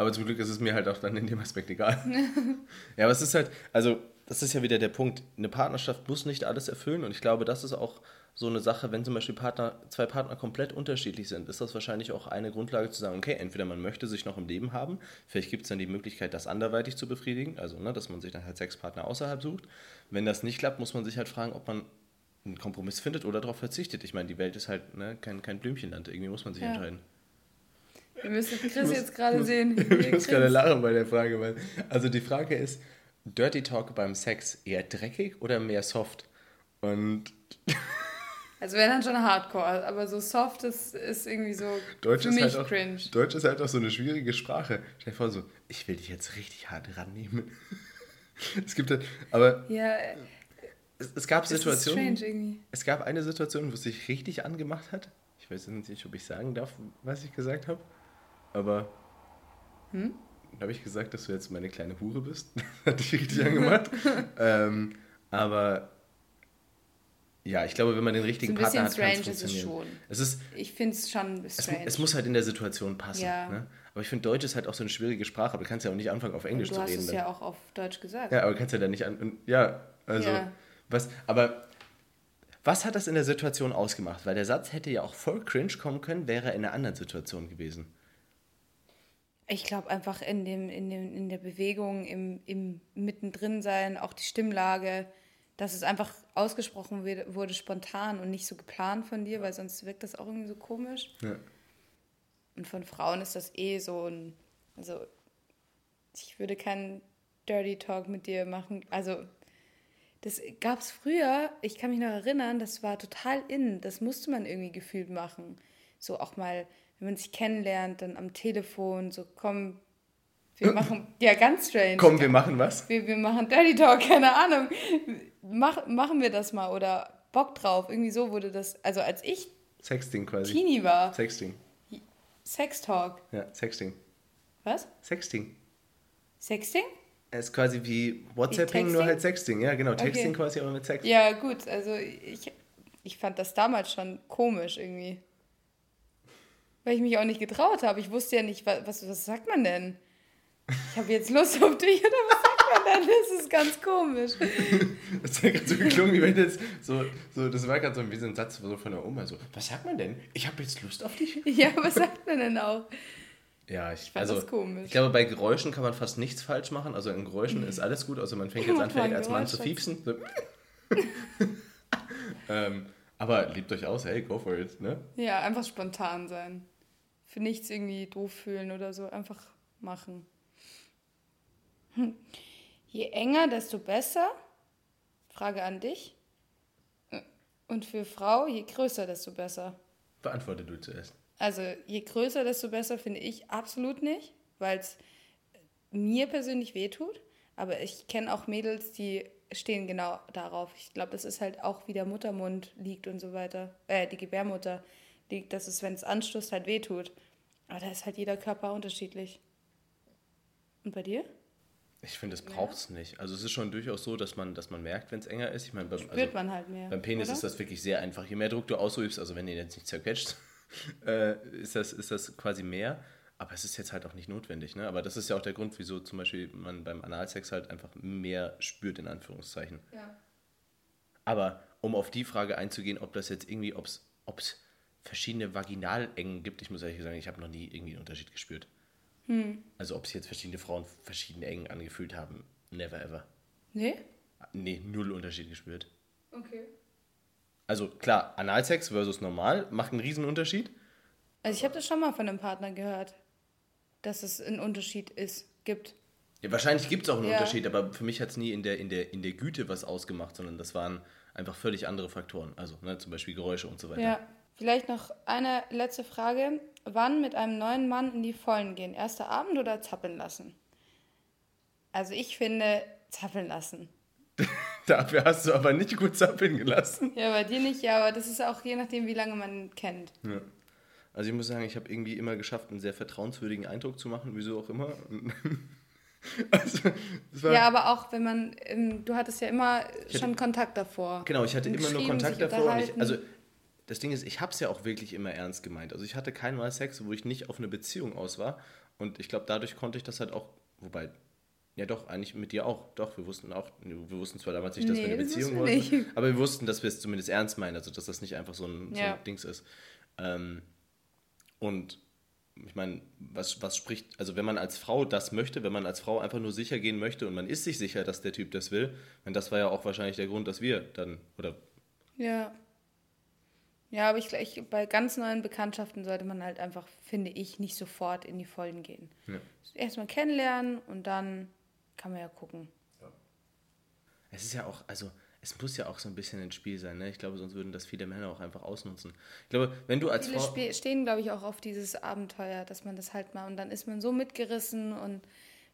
[SPEAKER 1] Aber zum Glück ist es mir halt auch dann in dem Aspekt egal. ja, aber es ist halt, also das ist ja wieder der Punkt. Eine Partnerschaft muss nicht alles erfüllen und ich glaube, das ist auch so eine Sache, wenn zum Beispiel Partner, zwei Partner komplett unterschiedlich sind, ist das wahrscheinlich auch eine Grundlage zu sagen, okay, entweder man möchte sich noch im Leben haben, vielleicht gibt es dann die Möglichkeit, das anderweitig zu befriedigen, also ne, dass man sich dann halt Sexpartner außerhalb sucht. Wenn das nicht klappt, muss man sich halt fragen, ob man einen Kompromiss findet oder darauf verzichtet. Ich meine, die Welt ist halt ne, kein, kein Blümchenland, irgendwie muss man sich
[SPEAKER 2] Ja.
[SPEAKER 1] entscheiden.
[SPEAKER 2] Ihr müsstet Chris
[SPEAKER 1] muss-
[SPEAKER 2] jetzt gerade sehen.
[SPEAKER 1] Ich muss gerade lachen bei der Frage, weil, also die Frage ist, Dirty Talk beim Sex eher dreckig oder mehr soft? Und
[SPEAKER 2] Also wenn dann schon Hardcore, aber so soft ist, ist irgendwie so
[SPEAKER 1] Deutsch
[SPEAKER 2] für
[SPEAKER 1] ist,
[SPEAKER 2] mich
[SPEAKER 1] halt auch,
[SPEAKER 2] cringe.
[SPEAKER 1] Deutsch ist halt auch so eine schwierige Sprache. Stell dir vor, so, ich will dich jetzt richtig hart rannehmen. es gibt halt, aber
[SPEAKER 2] Ja,
[SPEAKER 1] es, es gab Situationen,
[SPEAKER 2] strange irgendwie.
[SPEAKER 1] es gab eine Situation, wo es sich richtig angemacht hat. Ich weiß jetzt nicht, ob ich sagen darf, was ich gesagt habe, aber
[SPEAKER 2] Hm?
[SPEAKER 1] habe ich gesagt, dass du jetzt meine kleine Hure bist? Hat dich richtig angemacht. ähm, aber ja, ich glaube, wenn man den
[SPEAKER 2] So
[SPEAKER 1] richtigen
[SPEAKER 2] bisschen
[SPEAKER 1] Partner hat, kann es
[SPEAKER 2] strange ist es
[SPEAKER 1] funktionieren.
[SPEAKER 2] schon.
[SPEAKER 1] Es ist,
[SPEAKER 2] Ich finde es schon
[SPEAKER 1] es,
[SPEAKER 2] strange.
[SPEAKER 1] es muss halt in der Situation passen.
[SPEAKER 2] Ja.
[SPEAKER 1] Ne? Aber ich finde, Deutsch ist halt auch so eine schwierige Sprache. Aber du kannst ja auch nicht anfangen, auf Englisch
[SPEAKER 2] du
[SPEAKER 1] zu
[SPEAKER 2] hast
[SPEAKER 1] reden.
[SPEAKER 2] es
[SPEAKER 1] dann.
[SPEAKER 2] ja auch auf Deutsch gesagt.
[SPEAKER 1] Ja, aber kannst ja dann nicht an. Ja, also.
[SPEAKER 2] Ja.
[SPEAKER 1] Was, aber was hat das in der Situation ausgemacht? Weil der Satz hätte ja auch voll cringe kommen können, wäre er in einer anderen Situation gewesen.
[SPEAKER 2] Ich glaube einfach in, dem, in, dem, in der Bewegung, im, im Mittendrin sein, auch die Stimmlage, dass es einfach ausgesprochen wurde, wurde spontan und nicht so geplant von dir, weil sonst wirkt das auch irgendwie so komisch.
[SPEAKER 1] Ja.
[SPEAKER 2] Und von Frauen ist das eh so ein, also ich würde keinen Dirty Talk mit dir machen. Also das gab es früher, ich kann mich noch erinnern, das war total in, das musste man irgendwie gefühlt machen. So auch mal, wenn man sich kennenlernt, dann am Telefon, so komm, wir machen, ja ganz strange.
[SPEAKER 1] Komm, wir machen was?
[SPEAKER 2] Wir, wir machen Dirty Talk, keine Ahnung. Mach, machen wir das mal oder Bock drauf, irgendwie so wurde das, also als ich
[SPEAKER 1] Sexting quasi.
[SPEAKER 2] Teenie war.
[SPEAKER 1] Sexting.
[SPEAKER 2] Sex Talk.
[SPEAKER 1] Ja, Sexting.
[SPEAKER 2] Was?
[SPEAKER 1] Sexting.
[SPEAKER 2] Sexting?
[SPEAKER 1] Es ist quasi wie WhatsApping, nur halt Sexting. Ja, genau. Texting
[SPEAKER 2] Okay.
[SPEAKER 1] quasi, aber mit Sex.
[SPEAKER 2] Ja, gut, also ich, ich fand das damals schon komisch irgendwie. Weil ich mich auch nicht getraut habe. Ich wusste ja nicht, was, was, was sagt man denn? Ich habe jetzt Lust auf dich oder was denn? Das ist ganz komisch.
[SPEAKER 1] Das hat gerade so geklungen, wie wenn das so, so das war gerade so wie so ein Satz so von der Oma. So, was sagt man denn? Ich habe jetzt Lust auf dich.
[SPEAKER 2] Ja, was sagt man denn auch?
[SPEAKER 1] Ja, ich,
[SPEAKER 2] fand
[SPEAKER 1] also,
[SPEAKER 2] das komisch.
[SPEAKER 1] ich glaube, bei Geräuschen kann man fast nichts falsch machen. Also in Geräuschen ist alles gut. Also man fängt jetzt an, vielleicht
[SPEAKER 2] ein
[SPEAKER 1] als Mann zu fiepsen. So. ähm, aber liebt euch aus, hey, go for it. Ne?
[SPEAKER 2] Ja, einfach spontan sein. Für nichts irgendwie doof fühlen oder so. Einfach machen. Hm. Je enger, desto besser. Frage an dich. Und für Frau, je größer, desto besser.
[SPEAKER 1] Beantworte du zuerst.
[SPEAKER 2] Also je größer, desto besser finde ich absolut nicht, weil es mir persönlich wehtut. Aber ich kenne auch Mädels, die stehen genau darauf. Ich glaube, das ist halt auch, wie der Muttermund liegt und so weiter. Äh, die Gebärmutter liegt, dass es, wenn es anstößt, halt wehtut. Aber da ist halt jeder Körper unterschiedlich. Und bei dir?
[SPEAKER 1] Ich finde, es braucht es nicht. Also es ist schon durchaus so, dass man, dass man merkt, wenn es enger ist. Ich meine, beim,
[SPEAKER 2] Spürt
[SPEAKER 1] also,
[SPEAKER 2] man halt mehr.
[SPEAKER 1] beim Penis
[SPEAKER 2] oder?
[SPEAKER 1] ist das wirklich sehr einfach. Je mehr Druck du ausübst, also wenn ihn jetzt nicht zerquetscht, äh, ist, das, ist das quasi mehr. Aber es ist jetzt halt auch nicht notwendig. Ne? Aber das ist ja auch der Grund, wieso zum Beispiel man beim Analsex halt einfach mehr spürt, in Anführungszeichen.
[SPEAKER 2] Ja.
[SPEAKER 1] Aber um auf die Frage einzugehen, ob das jetzt irgendwie, ob es verschiedene Vaginalängen gibt, ich muss ehrlich sagen, ich habe noch nie irgendwie einen Unterschied gespürt. Also ob sich jetzt verschiedene Frauen verschiedene Engen angefühlt haben, never ever.
[SPEAKER 2] Nee?
[SPEAKER 1] Nee, null Unterschied gespürt.
[SPEAKER 2] Okay.
[SPEAKER 1] Also klar, Analsex versus normal macht einen riesen Unterschied.
[SPEAKER 2] Also ich habe das schon mal von einem Partner gehört, dass es einen Unterschied ist, gibt.
[SPEAKER 1] Ja, wahrscheinlich gibt es auch einen
[SPEAKER 2] Ja.
[SPEAKER 1] Unterschied, aber für mich hat es nie in der, in, der, in der Güte was ausgemacht, sondern das waren einfach völlig andere Faktoren. Also ne, zum Beispiel Geräusche und so weiter.
[SPEAKER 2] Ja, vielleicht noch eine letzte Frage. Wann mit einem neuen Mann in die Vollen gehen? Erster Abend oder zappeln lassen? Also ich finde, zappeln lassen.
[SPEAKER 1] Dafür hast du aber nicht gut zappeln gelassen.
[SPEAKER 2] Ja, bei dir nicht, ja, aber das ist auch je nachdem, wie lange man kennt.
[SPEAKER 1] Ja. Also ich muss sagen, ich habe irgendwie immer geschafft, einen sehr vertrauenswürdigen Eindruck zu machen, wieso auch immer. also,
[SPEAKER 2] Ja, aber auch wenn man, ähm, du hattest ja immer
[SPEAKER 1] hätte-
[SPEAKER 2] schon Kontakt davor.
[SPEAKER 1] Genau, ich hatte immer nur Kontakt davor. Und ich, also das Ding ist, ich habe es ja auch wirklich immer ernst gemeint. Also ich hatte kein Mal Sex, wo ich nicht auf eine Beziehung aus war. Und ich glaube, dadurch konnte ich das halt auch, wobei, ja doch, eigentlich mit dir auch. Doch, wir wussten auch, wir wussten zwar damals nicht, dass wir
[SPEAKER 2] Nee,
[SPEAKER 1] eine
[SPEAKER 2] das
[SPEAKER 1] Beziehung
[SPEAKER 2] wir
[SPEAKER 1] wollten, aber wir wussten, dass wir es zumindest ernst meinen, also dass das nicht einfach so ein, so
[SPEAKER 2] Ja.
[SPEAKER 1] ein Dings ist. Ähm, und ich meine, was, was spricht, also wenn man als Frau das möchte, wenn man als Frau einfach nur sicher gehen möchte und man ist sich sicher, dass der Typ das will, und das war ja auch wahrscheinlich der Grund, dass wir dann, oder
[SPEAKER 2] Ja. Ja, aber ich, ich, bei ganz neuen Bekanntschaften sollte man halt einfach, finde ich, nicht sofort in die Vollen gehen.
[SPEAKER 1] Ja.
[SPEAKER 2] Erstmal kennenlernen und dann kann man ja gucken.
[SPEAKER 1] Es ist ja auch, also es muss ja auch so ein bisschen ein Spiel sein, ne? Ich glaube, sonst würden das viele Männer auch einfach ausnutzen. Ich glaube, wenn du als
[SPEAKER 2] Viele
[SPEAKER 1] Frau.
[SPEAKER 2] spe- stehen, glaube ich, auch auf dieses Abenteuer, dass man das halt mal und dann ist man so mitgerissen und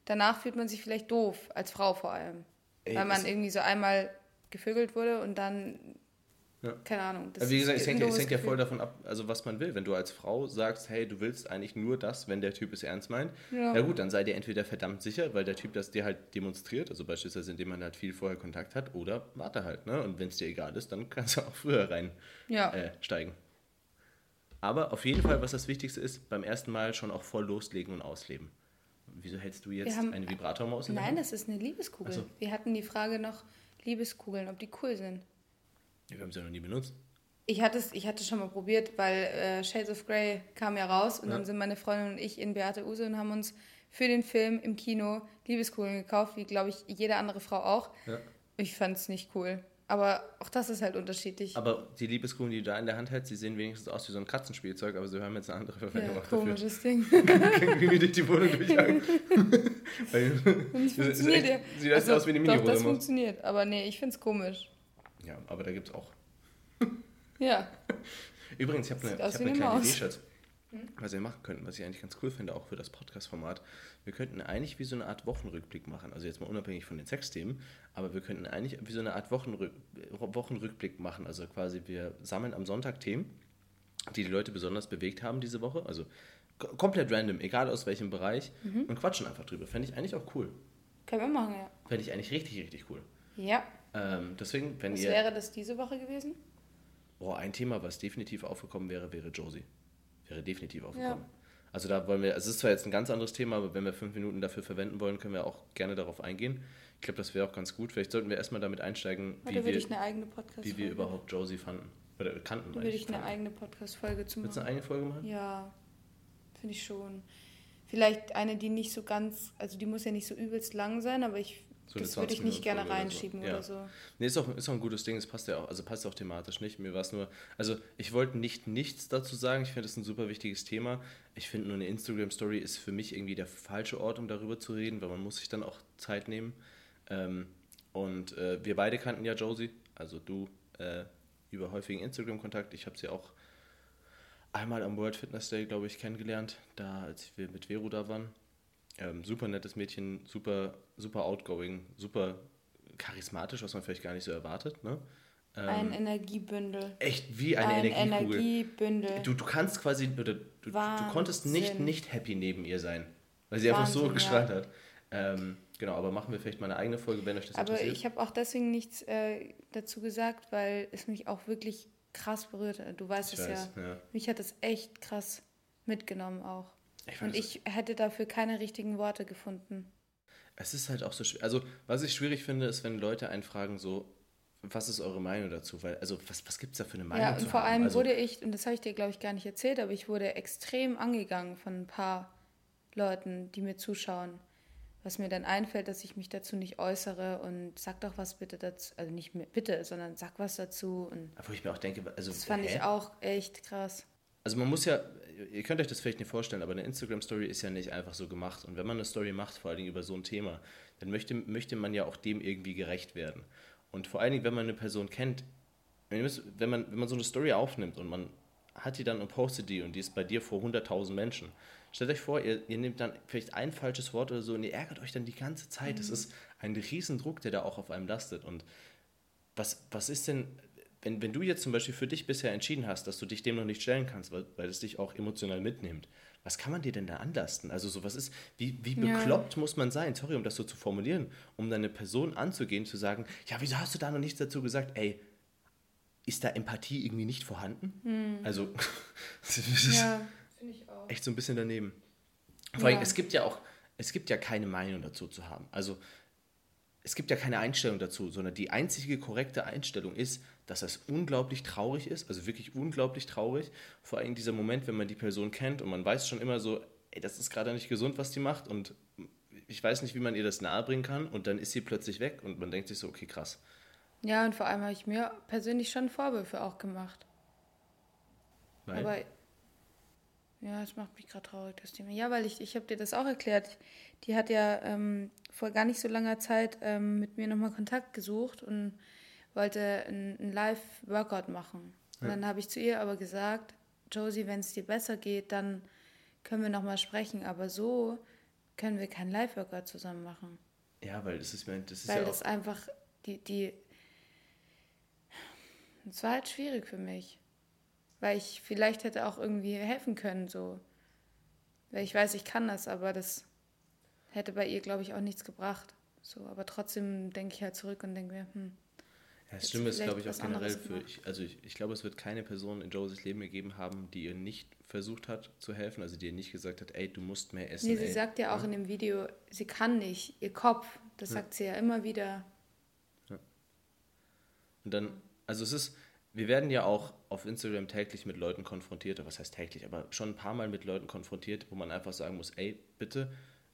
[SPEAKER 2] danach fühlt man sich vielleicht doof, als Frau vor allem.
[SPEAKER 1] Ey,
[SPEAKER 2] weil man irgendwie so einmal gevögelt wurde und dann,
[SPEAKER 1] Ja.
[SPEAKER 2] keine Ahnung. Das
[SPEAKER 1] Aber wie gesagt, es hängt, ja- es hängt ja voll davon ab, also was man will. Wenn du als Frau sagst, hey, du willst eigentlich nur das, wenn der Typ es ernst meint,
[SPEAKER 2] Ja.
[SPEAKER 1] ja. gut, dann sei dir entweder verdammt sicher, weil der Typ das dir halt demonstriert, also beispielsweise indem man halt viel vorher Kontakt hat, oder warte halt, ne? Und wenn es dir egal ist, dann kannst du auch früher reinsteigen.
[SPEAKER 2] Ja.
[SPEAKER 1] Äh, steigen. Aber auf jeden Fall, was das Wichtigste ist, beim ersten Mal schon auch voll loslegen und ausleben. Wieso hältst du jetzt
[SPEAKER 2] haben-
[SPEAKER 1] eine Vibratormaus in
[SPEAKER 2] Nein, das ist eine Liebeskugel.
[SPEAKER 1] So.
[SPEAKER 2] Wir hatten die Frage noch, Liebeskugeln, ob die cool sind.
[SPEAKER 1] Wir haben sie ja noch nie benutzt.
[SPEAKER 2] Ich hatte es, ich hatte schon mal probiert, weil äh, Shades of Grey kam ja raus und
[SPEAKER 1] Ja.
[SPEAKER 2] dann sind meine Freundin und ich in Beate Use und haben uns für den Film im Kino Liebeskugeln gekauft, wie glaube ich jede andere Frau auch.
[SPEAKER 1] Ja.
[SPEAKER 2] Ich fand es nicht cool. Aber auch das ist halt unterschiedlich.
[SPEAKER 1] Aber die Liebeskugeln, die du da in der Hand hältst, die sehen wenigstens aus wie so ein Katzenspielzeug, aber sie haben jetzt eine andere Verwendung
[SPEAKER 2] ja, komisches Ding.
[SPEAKER 1] dafür. wie durch die Wohnung durchjagen.
[SPEAKER 2] Es funktioniert ja.
[SPEAKER 1] Sieht echt aus wie eine
[SPEAKER 2] Doch, das funktioniert. Aber nee, ich find's komisch.
[SPEAKER 1] Ja, aber da gibt's auch.
[SPEAKER 2] Ja.
[SPEAKER 1] Übrigens, ich habe eine, hab eine
[SPEAKER 2] eine
[SPEAKER 1] kleine. Idee, Schatz. Was wir machen könnten, was ich eigentlich ganz cool finde, auch für das Podcast-Format. Wir könnten eigentlich wie so eine Art Wochenrückblick machen. Also jetzt mal unabhängig von den Sexthemen, aber wir könnten eigentlich wie so eine Art Wochenrück Wochenrückblick machen. Also quasi wir sammeln am Sonntag Themen, die die Leute besonders bewegt haben diese Woche. Also komplett random, egal aus welchem Bereich,
[SPEAKER 2] Mhm.
[SPEAKER 1] und quatschen einfach drüber. Fände ich eigentlich auch cool.
[SPEAKER 2] Können wir machen, ja.
[SPEAKER 1] Fände ich eigentlich richtig, richtig cool.
[SPEAKER 2] Ja.
[SPEAKER 1] Ähm, deswegen, wenn
[SPEAKER 2] Was
[SPEAKER 1] ihr.
[SPEAKER 2] wäre das diese Woche gewesen?
[SPEAKER 1] Oh, ein Thema, was definitiv aufgekommen wäre, wäre Josie. Wäre definitiv aufgekommen. Also da wollen wir, also es ist zwar jetzt ein ganz anderes Thema, aber wenn wir fünf Minuten dafür verwenden wollen, können wir auch gerne darauf eingehen. Ich glaube, das wäre auch ganz gut. Vielleicht sollten wir erstmal damit einsteigen, wie wir,
[SPEAKER 2] ich
[SPEAKER 1] wie wir überhaupt Josie fanden. Oder kannten.
[SPEAKER 2] Da würde
[SPEAKER 1] eigentlich
[SPEAKER 2] ich eine
[SPEAKER 1] fanden.
[SPEAKER 2] eigene Podcast-Folge zu
[SPEAKER 1] Willst du
[SPEAKER 2] machen.
[SPEAKER 1] eine eigene Folge machen?
[SPEAKER 2] Ja, finde ich schon. Vielleicht eine, die nicht so ganz, also die muss ja nicht so übelst lang sein, aber ich,
[SPEAKER 1] So
[SPEAKER 2] das würde ich
[SPEAKER 1] 20
[SPEAKER 2] nicht gerne
[SPEAKER 1] Folge oder so.
[SPEAKER 2] reinschieben
[SPEAKER 1] Ja.
[SPEAKER 2] oder so.
[SPEAKER 1] Nee, ist auch, ist auch ein gutes Ding, es passt ja auch, also passt auch thematisch nicht. Mir war es nur, also ich wollte nicht nichts dazu sagen, ich finde das ein super wichtiges Thema. Ich finde nur eine Instagram-Story ist für mich irgendwie der falsche Ort, um darüber zu reden, weil man muss sich dann auch Zeit nehmen. Ähm, und äh, wir beide kannten ja Josie, also du äh, über häufigen Instagram-Kontakt. Ich habe sie auch einmal am World Fitness Day, glaube ich, kennengelernt, da als wir mit Vero da waren. Ähm, super nettes Mädchen, super, super outgoing, super charismatisch, was man vielleicht gar nicht so erwartet. Ne?
[SPEAKER 2] Ein
[SPEAKER 1] Ähm,
[SPEAKER 2] Energiebündel.
[SPEAKER 1] echt wie eine
[SPEAKER 2] Ein
[SPEAKER 1] Energiekugel.
[SPEAKER 2] Energiebündel.
[SPEAKER 1] Du, du kannst quasi, oder du, du konntest nicht
[SPEAKER 2] Wahnsinn.
[SPEAKER 1] nicht happy neben ihr sein, weil sie einfach so
[SPEAKER 2] Wahnsinn,
[SPEAKER 1] gestrahlt hat. Ähm, genau, aber machen wir vielleicht mal eine eigene Folge, wenn euch das
[SPEAKER 2] Aber
[SPEAKER 1] interessiert.
[SPEAKER 2] ich habe auch deswegen nichts äh, dazu gesagt, weil es mich auch wirklich krass berührt hat. Du weißt
[SPEAKER 1] Ich
[SPEAKER 2] es
[SPEAKER 1] weiß,
[SPEAKER 2] ja.
[SPEAKER 1] ja.
[SPEAKER 2] Mich hat es echt krass mitgenommen auch.
[SPEAKER 1] Ich
[SPEAKER 2] Und ich hätte dafür keine richtigen Worte gefunden.
[SPEAKER 1] Es ist halt auch so schwer. Also, was ich schwierig finde, ist, wenn Leute einen fragen, so, was ist eure Meinung dazu? Weil, also, was, was gibt es da für eine Meinung
[SPEAKER 2] Ja, und vor allem
[SPEAKER 1] also,
[SPEAKER 2] wurde ich, und das habe ich dir, glaube ich, gar nicht erzählt, aber ich wurde extrem angegangen von ein paar Leuten, die mir zuschauen. Was mir dann einfällt, dass ich mich dazu nicht äußere und sag doch was bitte dazu. Also nicht mehr bitte, sondern sag was dazu. Und
[SPEAKER 1] Wo ich mir auch denke, also,
[SPEAKER 2] das fand
[SPEAKER 1] hä?
[SPEAKER 2] ich auch echt krass.
[SPEAKER 1] Also man muss ja, ihr könnt euch das vielleicht nicht vorstellen, aber eine Instagram-Story ist ja nicht einfach so gemacht. Und wenn man eine Story macht, vor allen Dingen über so ein Thema, dann möchte, möchte man ja auch dem irgendwie gerecht werden. Und vor allen Dingen, wenn man eine Person kennt, wenn, man, wenn man so eine Story aufnimmt und man hat die dann und postet die und die ist bei dir vor 100.000 Menschen, stellt euch vor, ihr, ihr nehmt dann vielleicht ein falsches Wort oder so und ihr ärgert euch dann die ganze Zeit. Das ist ein Riesendruck, der da auch auf einem lastet. Und was, was ist denn, wenn, wenn du jetzt zum Beispiel für dich bisher entschieden hast, dass du dich dem noch nicht stellen kannst, weil, weil es dich auch emotional mitnimmt, was kann man dir denn da anlasten? Also so was ist, wie, wie
[SPEAKER 2] Ja.
[SPEAKER 1] bekloppt muss man sein, sorry, um das so zu formulieren, um deine Person anzugehen, zu sagen, ja, wieso hast du da noch nichts dazu gesagt? Ey, ist da Empathie irgendwie nicht vorhanden? Also, das ist
[SPEAKER 2] Ja, finde ich auch.
[SPEAKER 1] echt so ein bisschen daneben. Vor allem,
[SPEAKER 2] Ja.
[SPEAKER 1] es gibt ja auch, es gibt ja keine Meinung dazu zu haben. Also es gibt ja keine Einstellung dazu, sondern die einzige korrekte Einstellung ist, dass das unglaublich traurig ist, also wirklich unglaublich traurig. Vor allem dieser Moment, wenn man die Person kennt und man weiß schon immer so, ey, das ist gerade nicht gesund, was die macht und ich weiß nicht, wie man ihr das nahebringen kann und dann ist sie plötzlich weg und man denkt sich so, okay, krass.
[SPEAKER 2] Ja, und vor allem habe ich mir persönlich schon Vorwürfe auch gemacht.
[SPEAKER 1] Weil,
[SPEAKER 2] Aber ja, es macht mich gerade traurig, das Thema. Ja, weil ich, ich habe dir das auch erklärt. Die hat ja ähm, vor gar nicht so langer Zeit ähm, mit mir nochmal Kontakt gesucht und wollte ein, Live-Workout machen. Und dann habe ich zu ihr aber gesagt, Josie, wenn es dir besser geht, dann können wir nochmal sprechen. Aber so können wir kein Live-Workout zusammen machen.
[SPEAKER 1] ja, weil das ist mir, das ist
[SPEAKER 2] Weil
[SPEAKER 1] ja
[SPEAKER 2] das einfach, die, die, es war halt schwierig für mich. Weil ich vielleicht hätte auch irgendwie helfen können, so. Weil ich weiß, ich kann das, aber das hätte bei ihr, glaube ich, auch nichts gebracht. So, aber trotzdem denke ich halt zurück und denke mir, hm,
[SPEAKER 1] Ja, das Schlimme ist, glaube ich, auch generell für, ich, also ich, ich glaube, es wird keine Person in Josies Leben gegeben haben, die ihr nicht versucht hat zu helfen, also die ihr nicht gesagt hat, ey, du musst mehr essen.
[SPEAKER 2] nee, sie
[SPEAKER 1] ey.
[SPEAKER 2] sagt ja auch in dem Video, sie kann nicht, ihr Kopf, das sagt sie ja immer wieder.
[SPEAKER 1] Und dann, also es ist, wir werden ja auch auf Instagram täglich mit Leuten konfrontiert, oder was heißt täglich, aber schon ein paar Mal mit Leuten konfrontiert, wo man einfach sagen muss, ey, bitte,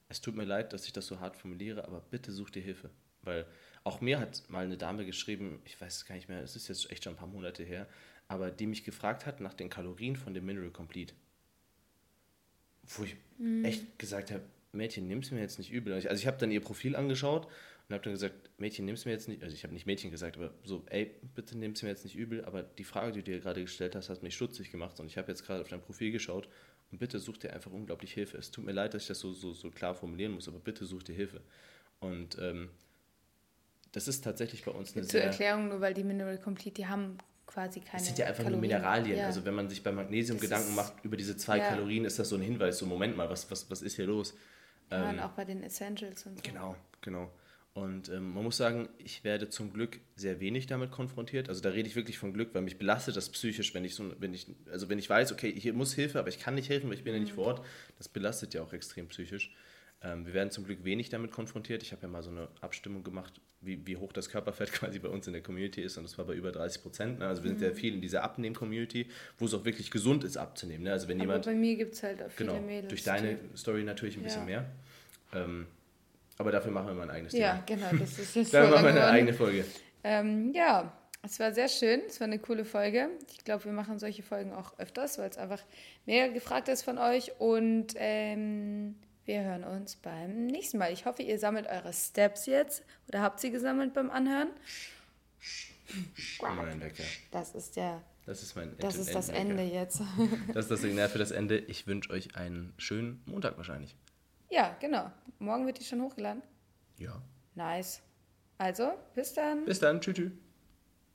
[SPEAKER 1] es tut mir leid, dass ich das so hart formuliere, aber bitte such dir Hilfe. Weil auch mir hat mal eine Dame geschrieben, ich weiß es gar nicht mehr, es ist jetzt echt schon ein paar Monate her, aber die mich gefragt hat nach den Kalorien von dem Mineral Complete. Wo ich mhm. echt gesagt habe, Mädchen, nimm es mir jetzt nicht übel. Also ich habe dann ihr Profil angeschaut und habe dann gesagt, Mädchen, nimm es mir jetzt nicht, also ich habe nicht Mädchen gesagt, aber so, ey, bitte nimm es mir jetzt nicht übel, aber die Frage, die du dir gerade gestellt hast, hat mich stutzig gemacht und ich habe jetzt gerade auf dein Profil geschaut und bitte such dir einfach unglaublich Hilfe. Es tut mir leid, dass ich das so, so, so klar formulieren muss, aber bitte such dir Hilfe. Und ähm, das ist tatsächlich bei uns eine
[SPEAKER 2] Zur sehr... Zur Erklärung, nur weil die Mineral Complete, die haben quasi keine.
[SPEAKER 1] Das sind ja einfach Kalorien. nur Mineralien. Ja. Also wenn man sich bei Magnesium das Gedanken macht über diese zwei ja. Kalorien, ist das so ein Hinweis, so Moment mal, was, was, was ist hier los?
[SPEAKER 2] Ja, ähm, und auch bei den Essentials und so.
[SPEAKER 1] Genau, genau. Und ähm, man muss sagen, ich werde zum Glück sehr wenig damit konfrontiert. Also da rede ich wirklich von Glück, weil mich belastet das psychisch, wenn ich so, wenn ich, also wenn ich weiß, okay, hier muss Hilfe, aber ich kann nicht helfen, weil ich bin ja nicht mhm. vor Ort. Das belastet ja auch extrem psychisch. Ähm, wir werden zum Glück wenig damit konfrontiert. Ich habe ja mal so eine Abstimmung gemacht, wie, wie hoch das Körperfett quasi bei uns in der Community ist und das war bei über 30 Prozent. Ne? Also wir sind ja mhm. viel in dieser Abnehmen-Community, wo es auch wirklich gesund ist abzunehmen. Ne? Also wenn
[SPEAKER 2] Aber
[SPEAKER 1] jemand,
[SPEAKER 2] bei mir gibt es halt auch viele
[SPEAKER 1] genau,
[SPEAKER 2] Mädels.
[SPEAKER 1] Durch deine Story natürlich ein bisschen mehr. Ähm, aber dafür machen wir mal ein eigenes
[SPEAKER 2] Thema. Ja, genau, das ist jetzt
[SPEAKER 1] Dann machen wir eine eigene Folge.
[SPEAKER 2] Ähm, ja, es war sehr schön, es war eine coole Folge. Ich glaube, wir machen solche Folgen auch öfters, weil es einfach mega gefragt ist von euch und ähm, wir hören uns beim nächsten Mal. Ich hoffe, ihr sammelt eure Steps jetzt oder habt sie gesammelt beim Anhören.
[SPEAKER 1] Mein Wecker.
[SPEAKER 2] Das ist der.
[SPEAKER 1] Das ist mein
[SPEAKER 2] Das ist das Ende jetzt.
[SPEAKER 1] Das ist das Signal für das Ende. Ich wünsche euch einen schönen Montag wahrscheinlich.
[SPEAKER 2] Ja, genau. Morgen wird die schon hochgeladen.
[SPEAKER 1] Ja.
[SPEAKER 2] Nice. Also, bis dann.
[SPEAKER 1] Bis dann. Tschüss. tschüss.